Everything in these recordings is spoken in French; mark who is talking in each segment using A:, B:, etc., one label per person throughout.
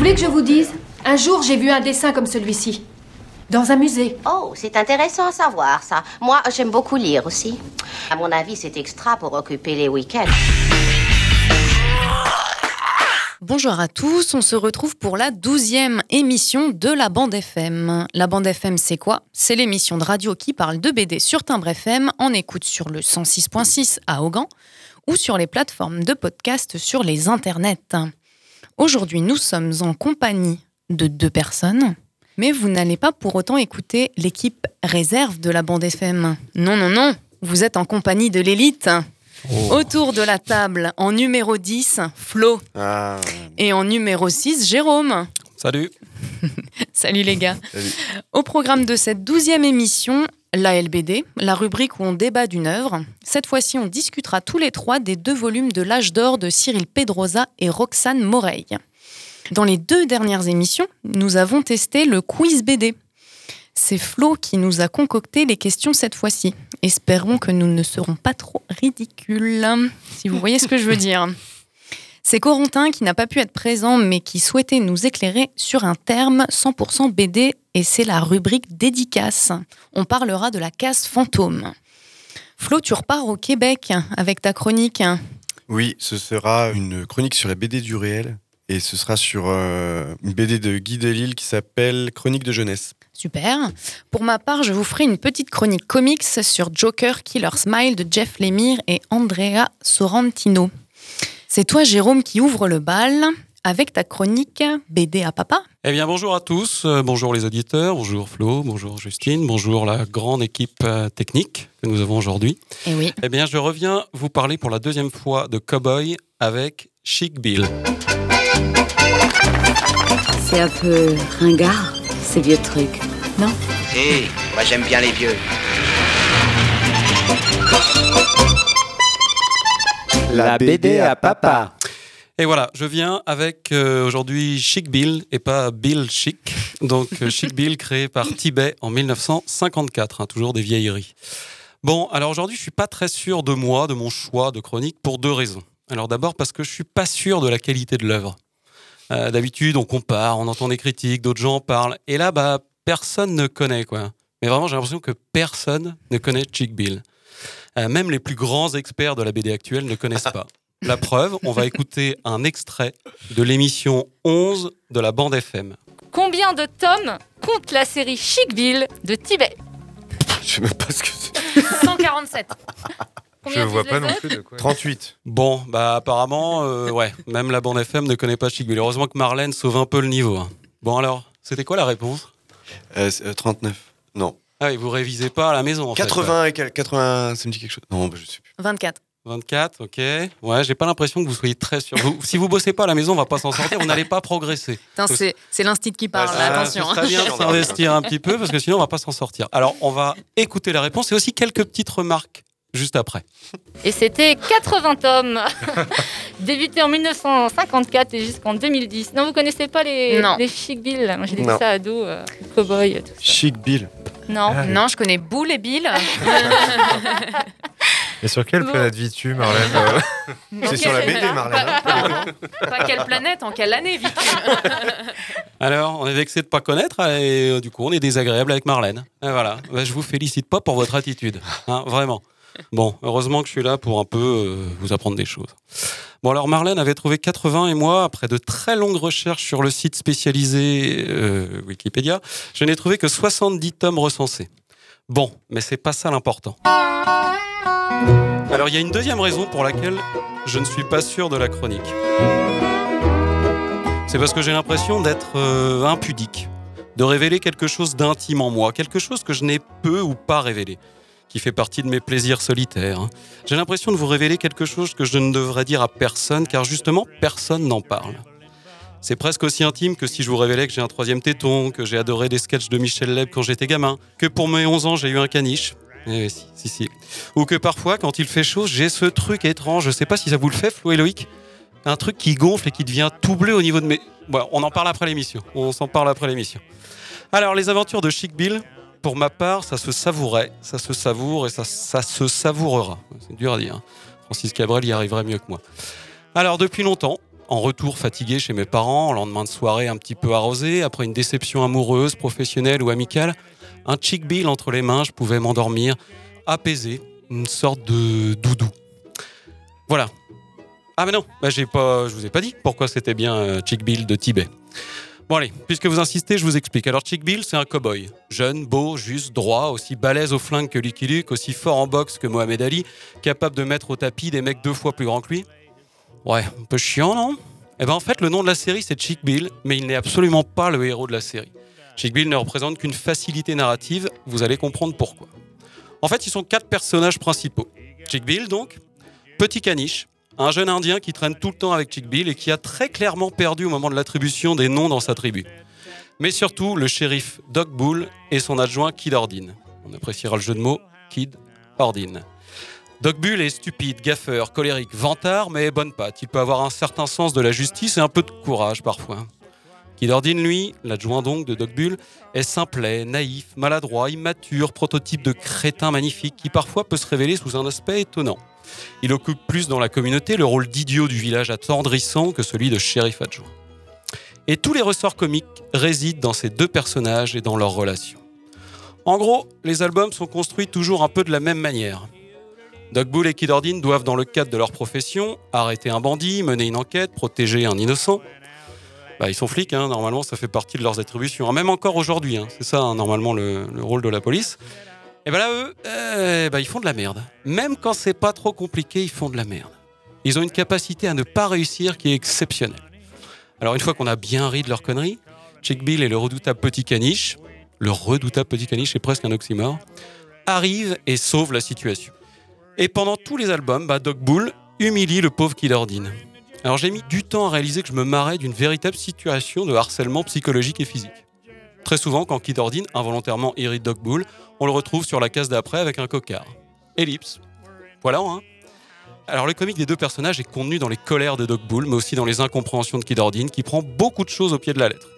A: Voulez que je vous dise Un jour, j'ai vu un dessin comme celui-ci. Dans un musée.
B: Oh, c'est intéressant à savoir ça. Moi, j'aime beaucoup lire aussi. À mon avis, c'est extra pour occuper les week-ends.
C: Bonjour à tous, on se retrouve pour la douzième émission de la bande FM. La bande FM, c'est quoi? C'est l'émission de radio qui parle de BD sur Timbre FM en écoute sur le 106.6 à Augan ou sur les plateformes de podcast sur les internets. Aujourd'hui, nous sommes en compagnie de deux personnes, mais vous n'allez pas pour autant écouter l'équipe réserve de la bande FM. Non, non, non, vous êtes en compagnie de l'élite. Autour de la table, en numéro 10, Flo. Et en numéro 6, Jérôme.
D: Salut.
C: Salut les gars. Au programme de cette douzième émission, la LBD, la rubrique où on débat d'une œuvre. Cette fois-ci, on discutera tous les trois des deux volumes de L'âge d'or de Cyril Pedrosa et Roxane Moreille. Dans les deux dernières émissions, nous avons testé le quiz BD. C'est Flo qui nous a concocté les questions cette fois-ci. Espérons que nous ne serons pas trop ridicules, si vous voyez ce que je veux dire. C'est Corentin qui n'a pas pu être présent mais qui souhaitait nous éclairer sur un terme 100% BD et c'est la rubrique dédicace. On parlera de la case fantôme. Flo, tu repars au Québec avec ta chronique.
E: Oui, ce sera une chronique sur la BD du réel et ce sera sur euh, une BD de Guy Delisle qui s'appelle Chronique de jeunesse.
C: Super. Pour ma part, je vous ferai une petite chronique comics sur Joker Killer Smile de Jeff Lemire et Andrea Sorrentino. C'est toi, Jérôme, qui ouvre le bal avec ta chronique BD à papa.
D: Eh bien, bonjour à tous, euh, bonjour les auditeurs, bonjour Flo, bonjour Justine, bonjour la grande équipe euh, technique que nous avons aujourd'hui.
C: Et oui.
D: Eh bien, je reviens vous parler pour la deuxième fois de Cowboy avec Chic Bill.
F: C'est un peu ringard, ces vieux trucs, non?
G: Hé, moi j'aime bien les vieux.
H: La BD à papa.
D: Et voilà, je viens avec euh, aujourd'hui Chic Bill et pas Bill Chic. Donc euh, Chic Bill créé par Tibet en 1954, hein, toujours des vieilleries. Bon, alors aujourd'hui, je suis pas très sûr de moi, de mon choix de chronique pour deux raisons. Alors d'abord parce que je suis pas sûr de la qualité de l'œuvre. Euh, D'habitude, on compare, on entend des critiques, d'autres gens parlent, et là, bah, personne ne connaît quoi. Mais vraiment, j'ai l'impression que personne ne connaît Chick Bill. Euh, même les plus grands experts de la BD actuelle ne connaissent pas. La preuve, on va écouter un extrait de l'émission 11 de la bande FM.
I: Combien de tomes compte la série Chic Bill de Tibet?
E: Je sais même pas ce que c'est.
I: 147. Combien disent les autres?
E: de quoi. 38.
D: Bon, bah apparemment, euh, ouais, même la bande FM ne connaît pas Chic Bill. Heureusement que Marlène sauve un peu le niveau. hein. Bon alors, c'était quoi la réponse?
E: Euh, c'est, euh, 39. Non.
D: Ah oui, vous révisez pas à la maison en fait,
E: 80 et quel- 80, ça me dit quelque chose. Non, bah, je sais plus.
C: 24.
D: 24, ok. Ouais, j'ai pas l'impression que vous soyez très sûr. Vous- si vous bossez pas à la maison, on va pas s'en sortir, vous n'allez pas progresser.
C: Putain, c'est c'est l'instit qui parle,
E: Ah,
C: là, attention.
D: Ce serait bien de s'investir un petit peu parce que sinon on va pas s'en sortir. Alors on va écouter la réponse et aussi quelques petites remarques juste après.
I: Et c'était 80 tomes. Débuté en 1954 et jusqu'en 2010. Non, vous connaissez pas les,
C: Non.
I: les Chic Bill Moi j'ai lu
E: Non.
I: ça ado, euh, cowboy, tout ça.
E: Chic Bill.
I: Non.
C: Non, je connais Boule et Bill.
J: Et sur quelle
I: Bon.
J: planète vis-tu, Marlène euh
E: C'est sur la BD, Marlène. hein.
C: Pas, pas quelle planète, en quelle année vis-tu
D: Alors on est vexé de pas connaître et euh, du coup on est désagréable avec Marlène. Et voilà, Bah, je vous félicite pas pour votre attitude, hein, vraiment. Bon, heureusement que je suis là pour un peu euh, vous apprendre des choses. Bon alors Marlène avait trouvé 80 et moi, après de très longues recherches sur le site spécialisé euh, Wikipédia, je n'ai trouvé que 70 tomes recensés. Bon, mais c'est pas ça l'important. Alors il y a une deuxième raison pour laquelle je ne suis pas sûr de la chronique. C'est parce que j'ai l'impression d'être euh, impudique, de révéler quelque chose d'intime en moi, quelque chose que je n'ai peu ou pas révélé. Qui fait partie de mes plaisirs solitaires. hein. J'ai l'impression de vous révéler quelque chose que je ne devrais dire à personne, car justement, personne n'en parle. C'est presque aussi intime que si je vous révélais que j'ai un troisième téton, que j'ai adoré des sketchs de Michel Leb quand j'étais gamin, que pour mes 11 ans j'ai eu un caniche. Eh si, si, si. Ou que parfois, quand il fait chaud, j'ai ce truc étrange, je sais pas si ça vous le fait, Flo et Loïc, un truc qui gonfle et qui devient tout bleu au niveau de mes... On en parle après l'émission, on s'en parle après l'émission. Alors, les aventures de Chic Bill, pour ma part, ça se savourait, ça se savoure et ça, se savourera. C'est dur à dire. hein. Francis Cabrel y arriverait mieux que moi. Alors, depuis longtemps, en retour fatigué chez mes parents, en lendemain de soirée un petit peu arrosé, après une déception amoureuse, professionnelle ou amicale, un Chick Bill entre les mains, je pouvais m'endormir, apaisé, une sorte de doudou. Voilà. Ah mais non, bah, j'ai pas, je vous ai pas dit pourquoi c'était bien euh, Chick Bill de Tibet. Bon allez, puisque vous insistez, je vous explique. Alors Chick Bill, c'est un cow-boy. Jeune, beau, juste, droit, aussi balèze au flingue que Lucky Luke, aussi fort en boxe que Mohamed Ali, capable de mettre au tapis des mecs deux fois plus grands que lui. Ouais, un peu chiant, non? Eh ben en fait, le nom de la série, c'est Chick Bill, mais il n'est absolument pas le héros de la série. Chick Bill ne représente qu'une facilité narrative, vous allez comprendre pourquoi. En fait, ils sont quatre personnages principaux. Chick Bill, donc, petit caniche, un jeune indien qui traîne tout le temps avec Chick Bill et qui a très clairement perdu au moment de l'attribution des noms dans sa tribu. Mais surtout, le shérif Doc Bull et son adjoint Kid Ordine. On appréciera le jeu de mots Kid Ordine. Doc Bull est stupide, gaffeur, colérique, vantard, mais bonne patte. Il peut avoir un certain sens de la justice et un peu de courage parfois. Kid Ordine, lui, l'adjoint donc de Doc Bull, est simplet, naïf, maladroit, immature, prototype de crétin magnifique qui parfois peut se révéler sous un aspect étonnant. Il occupe plus dans la communauté le rôle d'idiot du village attendrissant que celui de shérif adjoint. Et tous les ressorts comiques résident dans ces deux personnages et dans leurs relations. En gros, les albums sont construits toujours un peu de la même manière. Doc Bull et Kid Ordine doivent, dans le cadre de leur profession, arrêter un bandit, mener une enquête, protéger un innocent. Bah, ils sont flics, hein, normalement, ça fait partie de leurs attributions. Hein, Même encore aujourd'hui, hein, c'est ça, normalement, le, le rôle de la police. Et ben là, eux, euh, bah, ils font de la merde. Même quand c'est pas trop compliqué, ils font de la merde. Ils ont une capacité à ne pas réussir qui est exceptionnelle. Alors, une fois qu'on a bien ri de leur connerie, Chick Bill et le redoutable petit caniche, le redoutable petit caniche est presque un oxymore, arrivent et sauvent la situation. Et pendant tous les albums, bah, Doc Bull humilie le pauvre Kid Ordine. Alors j'ai mis du temps à réaliser que je me marrais d'une véritable situation de harcèlement psychologique et physique. Très souvent, quand Kid Ordine involontairement irrite Doc Bull, on le retrouve sur la case d'après avec un cocard. Ellipse. Voilà, hein Alors le comique des deux personnages est contenu dans les colères de Doc Bull, mais aussi dans les incompréhensions de Kid Ordine, qui prend beaucoup de choses au pied de la lettre.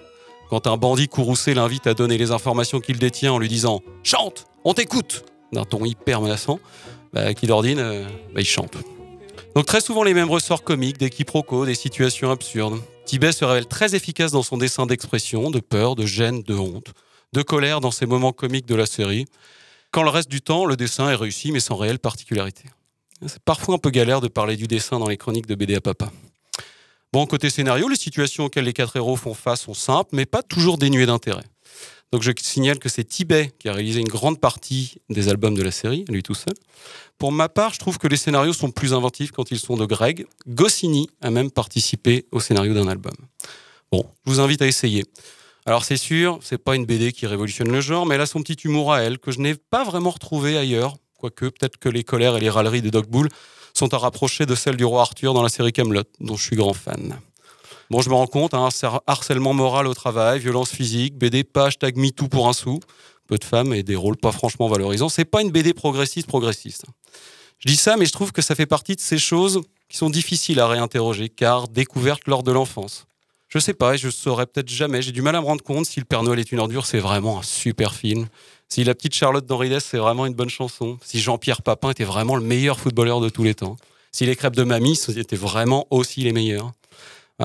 D: Quand un bandit courroucé l'invite à donner les informations qu'il détient en lui disant « Chante On t'écoute !» d'un ton hyper menaçant, bah, Kid Ordine, euh, bah, il chante. Donc très souvent les mêmes ressorts comiques, des quiproquos, des situations absurdes. Tibet se révèle très efficace dans son dessin d'expression, de peur, de gêne, de honte, de colère dans ces moments comiques de la série, quand le reste du temps, le dessin est réussi mais sans réelle particularité. C'est parfois un peu galère de parler du dessin dans les chroniques de BD à papa. Bon, côté scénario, les situations auxquelles les quatre héros font face sont simples, mais pas toujours dénuées d'intérêt. Donc je signale que c'est Tibet qui a réalisé une grande partie des albums de la série, lui tout seul. Pour ma part, je trouve que les scénarios sont plus inventifs quand ils sont de Greg. Goscinny a même participé au scénario d'un album. Bon, je vous invite à essayer. Alors c'est sûr, c'est pas une BD qui révolutionne le genre, mais elle a son petit humour à elle que je n'ai pas vraiment retrouvé ailleurs. Quoique, peut-être que les colères et les râleries de Doc Bull sont à rapprocher de celles du roi Arthur dans la série Camelot, dont je suis grand fan. Bon, je me rends compte, hein, harcèlement moral au travail, violence physique, BD pas hashtag MeToo pour un sou, peu de femmes et des rôles pas franchement valorisants. C'est pas une BD progressiste progressiste. Je dis ça, mais je trouve que ça fait partie de ces choses qui sont difficiles à réinterroger, car découvertes lors de l'enfance. Je sais pas, je saurais peut-être jamais. J'ai du mal à me rendre compte si Le Père Noël est une ordure, c'est vraiment un super film. Si La petite Charlotte d'Henri c'est vraiment une bonne chanson. Si Jean-Pierre Papin était vraiment le meilleur footballeur de tous les temps. Si Les Crêpes de Mamie, c'était vraiment aussi les meilleurs.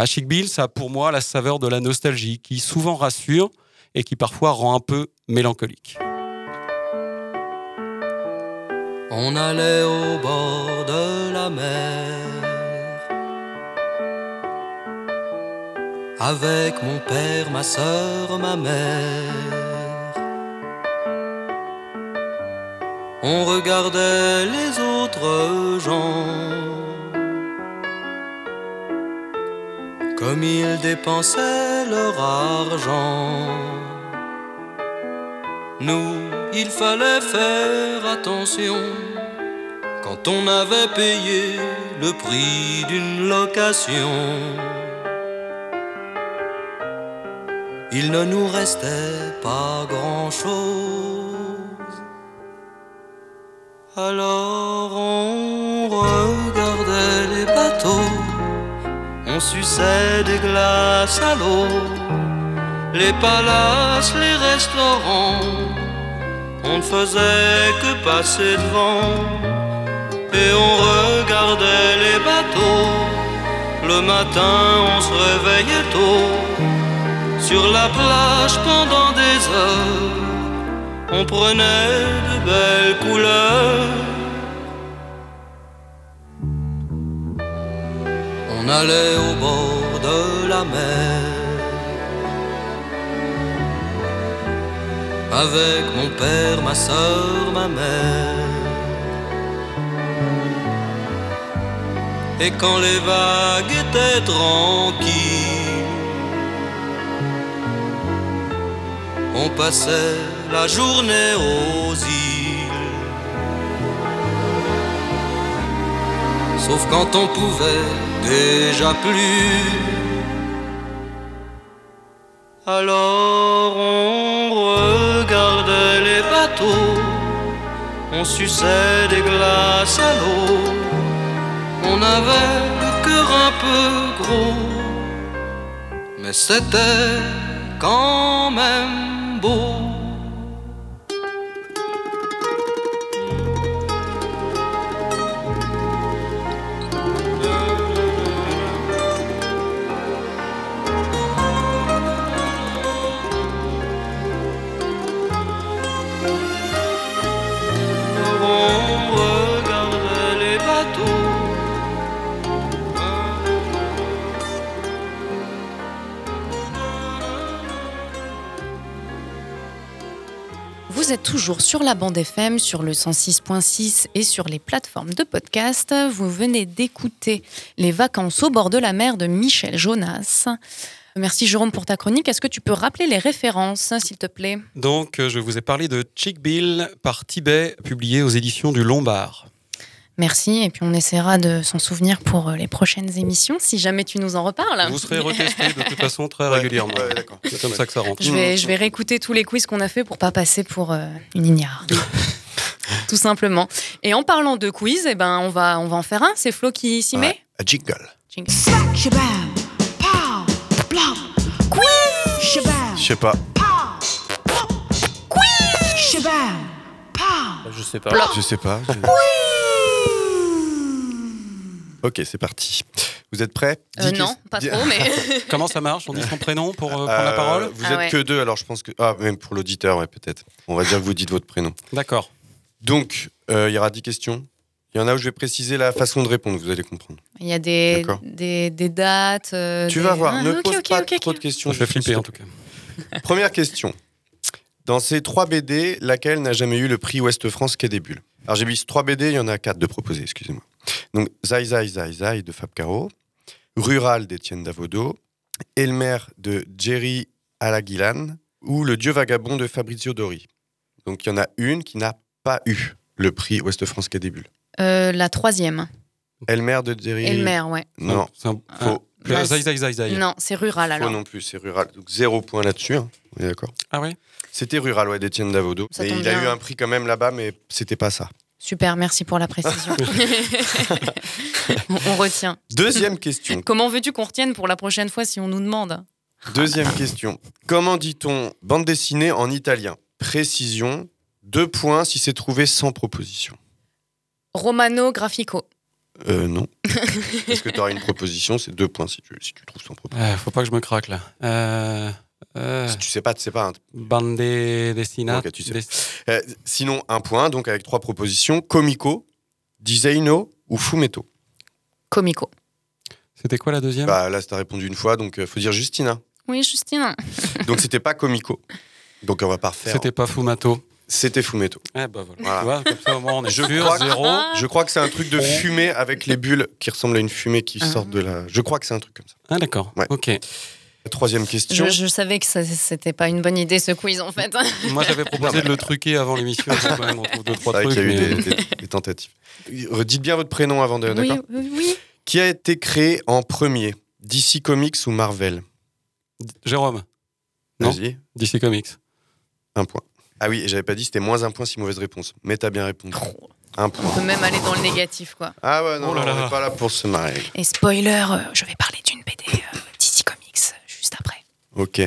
D: Chic Bill, ça a pour moi la saveur de la nostalgie, qui souvent rassure et qui parfois rend un peu mélancolique.
K: On allait au bord de la mer avec mon père, ma sœur, ma mère. On regardait les autres gens comme ils dépensaient leur argent. Nous, il fallait faire attention quand on avait payé le prix d'une location. Il ne nous restait pas grand-chose. Alors on regardait les bateaux, on suçait des glaces à l'eau, les palaces, les restaurants, on ne faisait que passer devant et on regardait les bateaux. Le matin, on se réveillait tôt sur la plage pendant des heures. On prenait de belles couleurs. On allait au bord de la mer. Avec mon père, ma soeur, ma mère. Et quand les vagues étaient tranquilles, on passait la journée aux îles. Sauf quand on pouvait déjà plus. Alors on regardait les bateaux, on suçait des glaces à l'eau. On avait le cœur un peu gros, mais c'était quand même beau.
C: Vous êtes toujours sur la bande FM, sur le 106.6 et sur les plateformes de podcast. Vous venez d'écouter Les vacances au bord de la mer de Michel Jonas. Merci Jérôme pour ta chronique. Est-ce que tu peux rappeler les références, s'il te plaît?
D: Donc, euh, je vous ai parlé de Chick Bill par Tibet, publié aux éditions du Lombard.
C: Merci, et puis on essaiera de s'en souvenir pour euh, les prochaines émissions, si jamais tu nous en reparles.
D: Vous serez retesté de toute façon très régulièrement. C'est comme ça que ça rentre.
C: Je vais, je vais réécouter tous les quiz qu'on a fait pour pas passer pour euh, une ignare. Tout simplement. Et en parlant de quiz, eh ben, on, va, on va en faire un. C'est Flo qui s'y met
E: À jingle.
C: Jingle.
E: Je sais pas.
J: Je sais pas.
E: Je sais pas. Ok, c'est parti. Vous êtes prêts?
C: Euh, non, pas trop, mais.
D: Comment ça marche? On dit son prénom pour euh, prendre la
E: Euh,
D: parole?
E: Vous
C: Ah
E: êtes
C: ouais.
E: que deux, alors je pense que. Ah, même pour l'auditeur, ouais, peut-être. On va dire que vous dites votre prénom.
D: D'accord.
E: Donc, euh, il y aura 10 questions. Il y en a où je vais préciser la façon de répondre, vous allez comprendre.
C: Il y a des,
E: D'accord.
C: des, des dates. euh,
E: Tu
C: des-
E: vas voir,
C: Ah,
E: ne pose pas trop de questions.
D: Je vais flipper en tout cas.
E: Première question. Dans ces trois BD, laquelle n'a jamais eu le prix Ouest France Quai des Bulles? Alors j'ai mis trois BD, il y en a quatre de proposés, excusez-moi. Donc Zai Zai Zai Zai de Fab Caro, Rural d'Étienne Davodo, Elmer de Jerry Alaguilan ou Le Dieu vagabond de Fabrizio Dori. Donc il y en a une qui n'a pas eu le prix Ouest France Quai des Bulles.
C: Euh, la troisième.
E: Elmer de Jerry.
C: Elmer, ouais.
E: Non,
D: C'est un-
E: faux.
C: Bah,
D: Zai Zai Zai Zai.
C: Non, c'est rural
E: Faux
C: alors.
E: non plus, c'est rural. Donc zéro point là-dessus. hein. On est d'accord?
D: Ah ouais
E: C'était rural, ouais, d'Étienne Davodo.
C: Tombe
E: il a eu un prix quand même là-bas, mais c'était pas ça.
C: Super, merci pour la précision. on, on retient.
E: Deuxième question.
C: Comment veux-tu qu'on retienne pour la prochaine fois si on nous demande
E: Deuxième question. Comment dit-on bande dessinée en italien? Précision. Deux points si c'est trouvé sans proposition.
C: Romano Grafico.
E: Euh, non. Est-ce que tu auras une proposition C'est deux points si tu, si tu trouves sans proposition.
D: Euh, Faut pas que je me craque là. Euh, euh,
E: Si tu sais pas, tu sais pas. hein.
D: bande dessinate.
E: Ok, tu sais.
D: des-
E: Euh, sinon, un point, donc avec trois propositions. Comico, Diseino ou Fumetto?
C: Comico.
D: C'était quoi la deuxième?
E: Bah là, t'as répondu une fois, donc euh, faut dire Justina.
C: Oui, Justine.
E: Donc c'était pas Comico. Donc on va pas refaire.
D: C'était pas Fumato.
E: C'était Fumetto.
D: Eh ben voilà.
E: Voilà.
D: Tu vois, comme ça au moins on est
E: Je
D: sûr,
E: crois que-
D: zéro.
E: Je crois que c'est un truc de fumée avec les bulles qui ressemblent à une fumée qui
C: Ah.
E: sortent de la. Je crois que c'est un truc comme ça.
D: Ah d'accord.
E: Ouais.
D: Ok.
E: Troisième question.
C: Je, je savais que ça- c'était pas une bonne idée ce quiz en fait.
D: Moi, j'avais proposé de le truquer avant l'émission. quand même, on trouve deux, trois trucs.
E: qu'il y a eu
D: mais-
E: des, des- des tentatives. Dites bien votre prénom avant de.
C: oui,
E: D'accord
C: oui, oui.
E: Qui a été créé en premier DC Comics ou Marvel
D: Jérôme. Non.
E: Vas-y.
D: DC Comics.
E: Un point. Ah oui, j'avais pas dit, c'était moins un point si mauvaise réponse. Mais t'as bien répondu. Un
C: On
E: point.
C: peut même aller dans le négatif quoi.
E: Ah ouais, non,
D: Oh là
E: non,
D: là.
E: on n'est pas là pour se marrer.
C: Et spoiler, euh, je vais parler d'une BD euh, DC Comics euh, juste après.
E: Ok.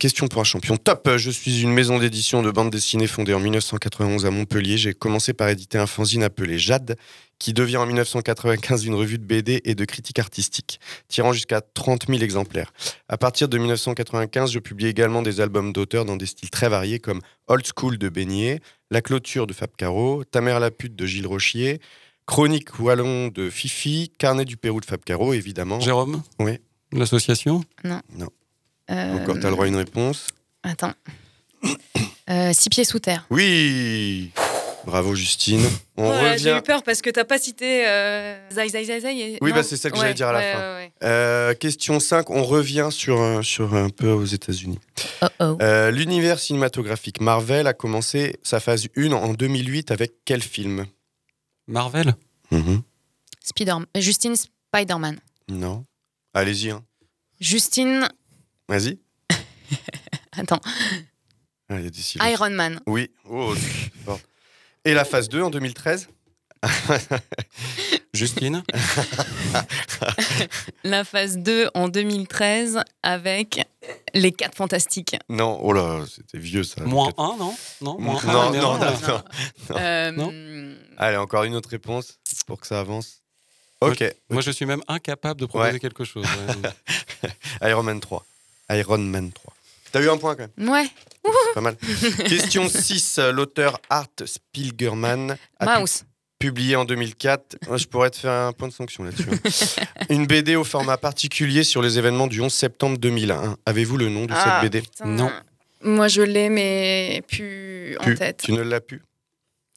E: Question pour un champion. Top Je suis une maison d'édition de bande dessinée fondée en 1991 à Montpellier. J'ai commencé par éditer un fanzine appelé Jade, qui devient en 1995 une revue de BD et de critique artistique, tirant jusqu'à 30 000 exemplaires. À partir de 1995, je publie également des albums d'auteurs dans des styles très variés comme Old School de Beignet, La Clôture de Fab Caro, Ta mère la pute de Gilles Rochier, Chronique Wallon de Fifi, Carnet du Pérou de Fab Caro, évidemment.
D: Jérôme?
E: Oui.
D: L'association?
C: Non.
E: Non.
C: Euh,
E: Encore, t'as le droit à une réponse
C: Attends. Euh, six pieds sous terre.
E: Oui Bravo Justine. On
C: Ouais, J'ai eu peur parce que t'as pas cité euh, Zai Zai Zai Zai. et-
E: Oui, bah, c'est celle que
C: Ouais,
E: j'allais dire à la
C: ouais,
E: fin.
C: ouais, ouais.
E: Euh, question 5, on revient sur, sur un peu aux États-Unis.
C: Oh, oh.
E: Euh, L'univers cinématographique Marvel a commencé sa phase 1 en 2008 avec quel film?
D: Marvel?
E: Mhm.
C: Spider Justine Spider-Man.
E: Non. Allez-y. hein.
C: Justine.
E: Vas-y.
C: Attends.
E: Ah, il y a des silences.
C: Iron Man.
E: Oui. Oh, c'est fort. Et la phase 2 en 2013
D: Justine
C: La phase 2 en 2013 avec Les 4 Fantastiques.
E: Non, oh là, c'était vieux ça.
D: Moins 1, non? Non, moins
E: Non,
D: un,
E: non, non, non,
D: là.
E: non.
C: Euh,
D: Non?
E: Allez, encore une autre réponse pour que ça avance. Ok.
D: Moi, je suis même incapable de proposer
E: Ouais.
D: quelque chose. ouais.
E: Iron Man 3. Iron Man 3. T'as eu un point quand même.
C: Ouais.
E: Pas mal. Question 6. L'auteur Art Spiegelman a pu-
C: Mouse.
E: publié en 2004. Moi, je pourrais te faire un point de sanction là-dessus. hein. Une BD au format particulier sur les événements du 11 septembre 2001. Avez-vous le nom de
C: Ah,
E: cette BD
C: putain. Moi, je l'ai, mais plus en tête.
E: Tu ne l'as plus?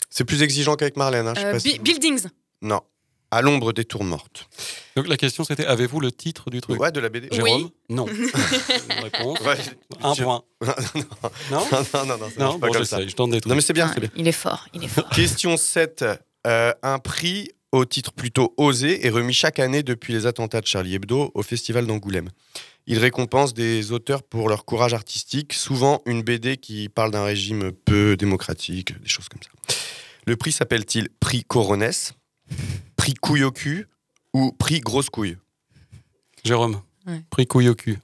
E: C'est plus exigeant qu'avec Marlène. hein, je sais
C: Euh,
E: pas si-
C: Bi- Buildings.
E: Non. À l'ombre des tours mortes.
D: Donc la question c'était avez-vous le titre du truc?
E: Ouais, de la BD.
D: Jérôme?
C: Oui.
D: Non. Une réponse.
E: Ouais,
D: Un
E: je-
D: point.
E: non,
D: Non
E: non, non, non, ça marche
D: Non,
E: pas
D: bon,
E: comme ça.
D: je tente des trucs.
E: Non, mais c'est bien.
C: Ah,
E: c'est bien.
C: il est fort, il est fort.
E: Question 7. Euh, un prix au titre plutôt osé est remis chaque année depuis les attentats de Charlie Hebdo au Festival d'Angoulême. Il récompense des auteurs pour leur courage artistique, souvent une BD qui parle d'un régime peu démocratique, des choses comme ça. Le prix s'appelle-t-il prix Coronès, prix couille au cul ou prix grosse couille
D: Jérôme,
C: Ouais.
D: prix couille au cul.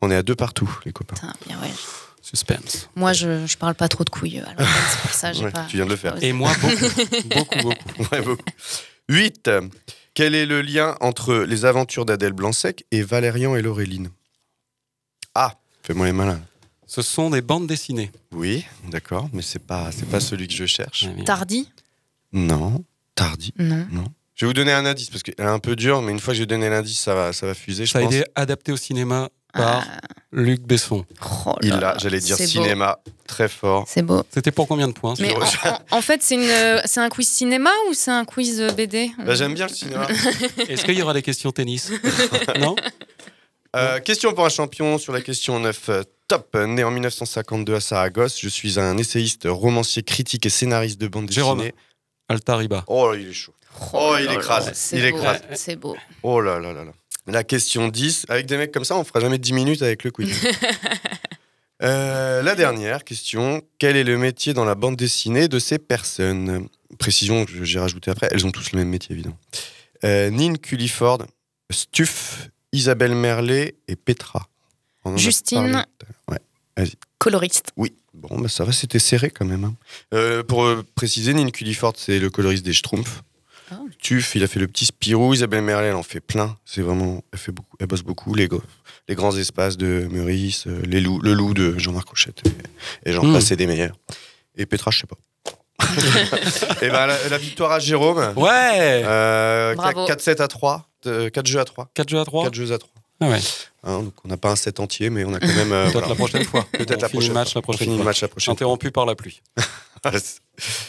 E: On est à deux partout, les copains.
C: Putain, bien ouais.
D: Suspense.
C: Moi, je, je parle pas trop de couilles. Alors, c'est pour ça, j'ai
E: Ouais,
C: pas.
E: tu viens de le faire.
D: Et moi, beaucoup. beaucoup, beaucoup.
E: Ouais, beaucoup. 8. Quel est le lien entre les aventures d'Adèle Blanc-Sec et Valérian et Laureline Ah, fais-moi les malins.
D: Ce sont des bandes dessinées.
E: Oui, d'accord, mais c'est pas c'est pas celui que je cherche.
C: Tardy?
E: Non, tardi.
C: Non.
E: Non. Je vais vous donner un indice parce qu'elle est un peu dure, mais une fois que j'ai donné l'indice, ça va ça va fuser. Je
D: Ça a
E: pense.
D: été adapté au cinéma par
C: Ah,
D: Luc Besson.
C: oh
E: Il l'a, j'allais dire
C: beau.
E: cinéma, très fort.
C: C'est beau.
D: C'était pour combien de points
C: Mais en, en- en fait, c'est une, euh, c'est un quiz cinéma ou c'est un quiz euh, BD
E: Bah, j'aime bien le cinéma.
D: Est-ce qu'il y aura des questions tennis? Non?
E: Euh, question pour un champion sur la question 9. Euh, Top, né en 1952 à Saragosse, je suis un essayiste, romancier, critique et scénariste de bande
D: Jérôme.
E: dessinée.
D: Altariba.
E: Oh, il est chaud. Oh, il
C: là
E: écrase, il
C: beau,
E: écrase.
C: C'est beau.
E: Oh là là là là. La question 10. Avec des mecs comme ça, on fera jamais 10 minutes avec le quiz. Euh, la dernière question. Quel est le métier dans la bande dessinée de ces personnes? Précision, que j'ai rajouté après, elles ont tous le même métier, évidemment. Euh, Nin Culliford, Stuff, Isabelle Merlet et Petra. On en
C: Justine.
E: Ouais.
C: Coloriste.
E: Oui, bon, bah ça va, c'était serré quand même. hein. Euh, pour euh, préciser, Nin Culliford, c'est le coloriste des Schtroumpfs.
C: Ah.
E: Tuff, il a fait le petit Spirou. Isabelle Merlet, elle en fait plein. C'est vraiment, elle fait beaucoup, elle bosse beaucoup. Les, grands espaces de Meurice, euh, les loups, le loup de Jean-Marc Rochette, et, et j'en passe, c'est des meilleurs. Et Petra, je sais pas. et ben la, la victoire à Jérôme.
D: Ouais
E: Euh,
C: Bravo.
E: 4-7 à 3. 4 jeux à 3.
D: 4 jeux à 3
E: 4 jeux à 3.
D: Ah ouais.
E: Hein, donc on n'a pas un set entier, mais on a quand même. euh,
D: Peut-être
E: voilà.
D: la prochaine fois.
E: Peut-être la prochaine
D: match
E: fois.
D: la prochaine
E: match la prochaine
D: Interrompu par la pluie.
E: Merci.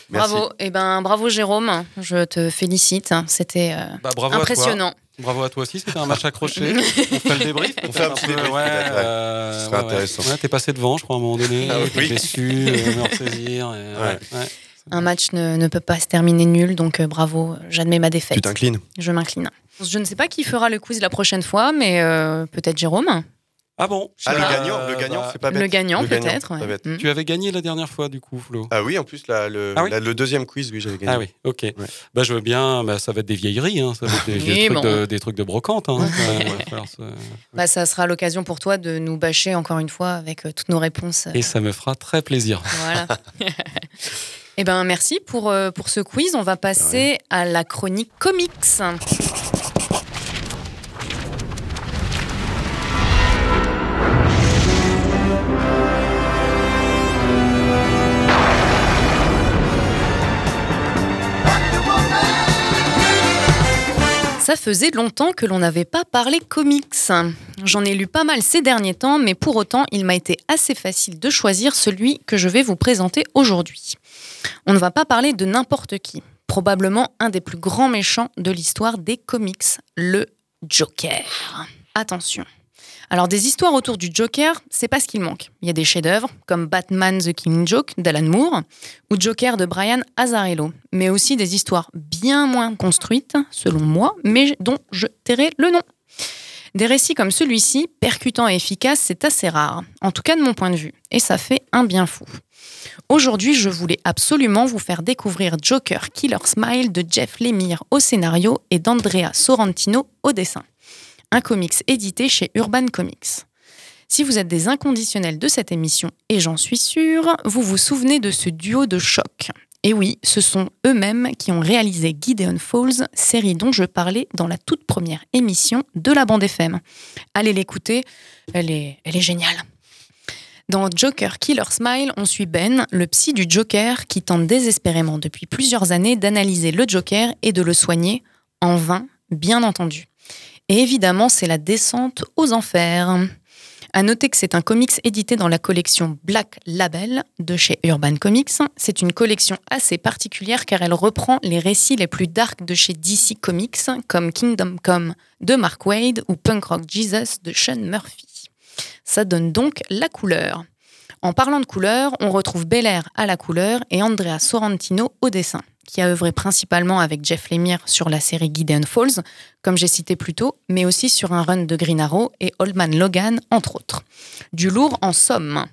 C: Bravo. Et ben, bravo Jérôme. Je te félicite. C'était euh,
D: Bah,
C: impressionnant.
D: Bravo à toi aussi, c'était un match accroché. on fait le débrief.
E: On fait un petit
D: peu,
E: débrief,
D: Ouais, euh,
E: Ce serait
D: ouais, ouais.
E: intéressant.
D: Ouais, t'es passé devant, je crois, à un moment donné.
E: Ah oui.
D: t'es déçu, euh, me ressaisir. et, ouais, ouais.
C: Un match ne, ne peut pas se terminer nul, donc euh, bravo, j'admets ma défaite.
E: Tu t'inclines?
C: Je m'incline. Je ne sais pas qui fera le quiz la prochaine fois, mais euh, peut-être Jérôme.
D: Ah bon?
E: Ah, le
D: Euh,
E: gagnant, le gagnant,
D: bah,
E: c'est pas bête.
C: Le gagnant, peut-être,
E: pas
C: ouais.
E: bête.
C: Mm.
D: Tu avais gagné la dernière fois, du coup, Flo?
E: Ah oui, en plus, là, le,
D: Ah oui
E: la- le deuxième quiz, oui, j'avais gagné.
D: Ah oui, ok. Bah, je veux bien, bah, ça va être des vieilleries, hein, ça va être des, trucs,
C: bon.
D: de, des trucs de brocante. Hein, Ouais, ouais, alors, ça-
C: Bah, ça sera l'occasion pour toi de nous bâcher encore une fois avec euh, toutes nos réponses.
D: Et ça me fera très plaisir.
C: Voilà. Eh ben merci pour, euh, pour ce quiz. On va passer à la chronique comics. Ça faisait longtemps que l'on n'avait pas parlé comics. J'en ai lu pas mal ces derniers temps, mais pour autant, il m'a été assez facile de choisir celui que je vais vous présenter aujourd'hui. On ne va pas parler de n'importe qui, probablement un des plus grands méchants de l'histoire des comics, le Joker. Attention. Alors des histoires autour du Joker, c'est pas ce qu'il manque. Il y a des chefs-d'œuvre comme Batman the King Joke d'Alan Moore ou Joker de Brian Azzarello, mais aussi des histoires bien moins construites, selon moi, mais dont je tairai le nom. Des récits comme celui-ci, percutants et efficaces, c'est assez rare, en tout cas de mon point de vue, et ça fait un bien fou. Aujourd'hui, je voulais absolument vous faire découvrir Joker Killer Smile de Jeff Lemire au scénario et d'Andrea Sorrentino au dessin. Un comics édité chez Urban Comics. Si vous êtes des inconditionnels de cette émission, et j'en suis sûre, vous vous souvenez de ce duo de choc. Et oui, ce sont eux-mêmes qui ont réalisé Gideon Falls, série dont je parlais dans la toute première émission de la bande FM. Allez l'écouter, elle est, géniale. Dans Joker Killer Smile, on suit Ben, le psy du Joker, qui tente désespérément depuis plusieurs années d'analyser le Joker et de le soigner, en vain, bien entendu. Et évidemment, c'est la descente aux enfers. À noter que c'est un comics édité dans la collection Black Label de chez Urban Comics. C'est une collection assez particulière car elle reprend les récits les plus dark de chez DC Comics, comme Kingdom Come de Mark Wade ou Punk Rock Jesus de Sean Murphy. Ça donne donc la couleur. En parlant de couleur, on retrouve Belair à la couleur et Andrea Sorrentino au dessin, qui a œuvré principalement avec Jeff Lemire sur la série Gideon Falls, comme j'ai cité plus tôt, mais aussi sur un run de Green Arrow et Old Man Logan, entre autres. Du lourd en somme.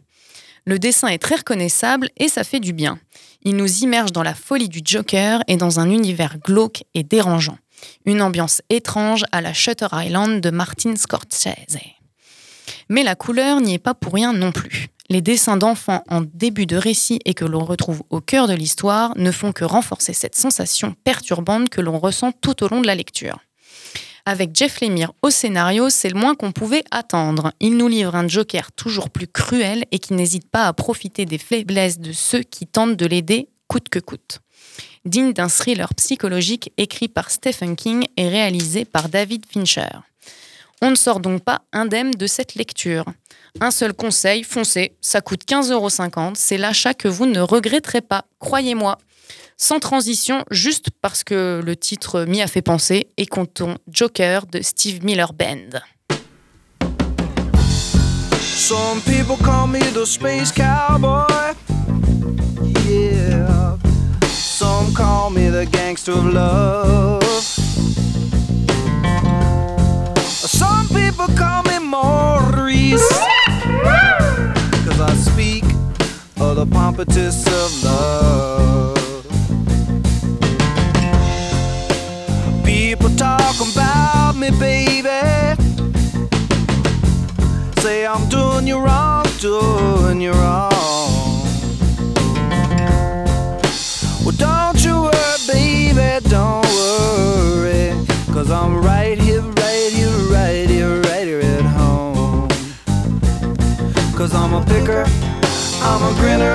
C: Le dessin est très reconnaissable et ça fait du bien. Il nous immerge dans la folie du Joker et dans un univers glauque et dérangeant. Une ambiance étrange à la Shutter Island de Martin Scorsese. Mais la couleur n'y est pas pour rien non plus. Les dessins d'enfants en début de récit et que l'on retrouve au cœur de l'histoire ne font que renforcer cette sensation perturbante que l'on ressent tout au long de la lecture. Avec Jeff Lemire au scénario, c'est le moins qu'on pouvait attendre. Il nous livre un Joker toujours plus cruel et qui n'hésite pas à profiter des faiblesses de ceux qui tentent de l'aider coûte que coûte. Digne d'un thriller psychologique écrit par Stephen King et réalisé par David Fincher. On ne sort donc pas indemne de cette lecture. Un seul conseil, foncez, ça coûte 15,50€, c'est l'achat que vous ne regretterez pas, croyez-moi. Sans transition, juste parce que le titre m'y a fait penser, et comptons Joker de Steve Miller Band.
L: Some people call me the space cowboy. Some call me the gangster of love. Some people call me Maurice. Cause I speak of the pompatus of love. People talk about me, baby. Say I'm doing you wrong, doing you wrong. Well, don't you worry, baby, don't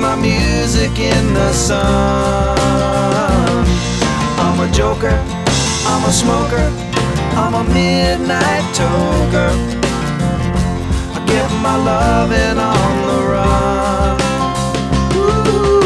L: my music in the sun. I'm a joker, I'm a smoker, I'm a midnight toker. I get my loving on the run. You're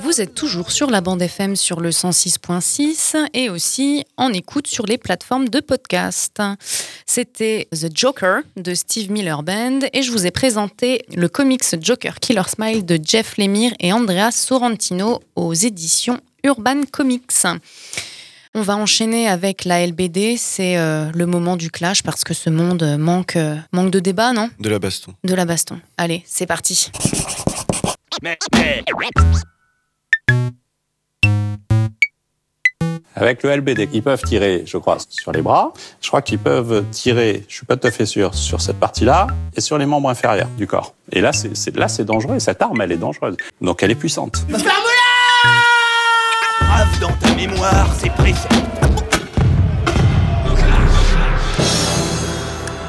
C: Vous êtes toujours sur la bande FM sur le 106.6 et aussi en écoute sur les plateformes de podcast. C'était The Joker de Steve Miller Band et je vous ai présenté le comics Joker Killer Smile de Jeff Lemire et Andrea Sorrentino aux éditions Urban Comics. On va enchaîner avec la LBD, c'est euh, le moment du clash parce que ce monde manque, euh, manque de débat, non?
E: De la baston.
C: De la baston. Allez, c'est parti.
M: Avec le LBD, ils peuvent tirer, je crois, sur les bras. Je crois qu'ils peuvent tirer, je suis pas tout à fait sûr, sur cette partie-là et sur les membres inférieurs du corps. Et là, c'est c'est- là, c'est dangereux. Et cette arme, elle est dangereuse. Donc, elle est puissante.
N: Grave dans ta mémoire, c'est précis.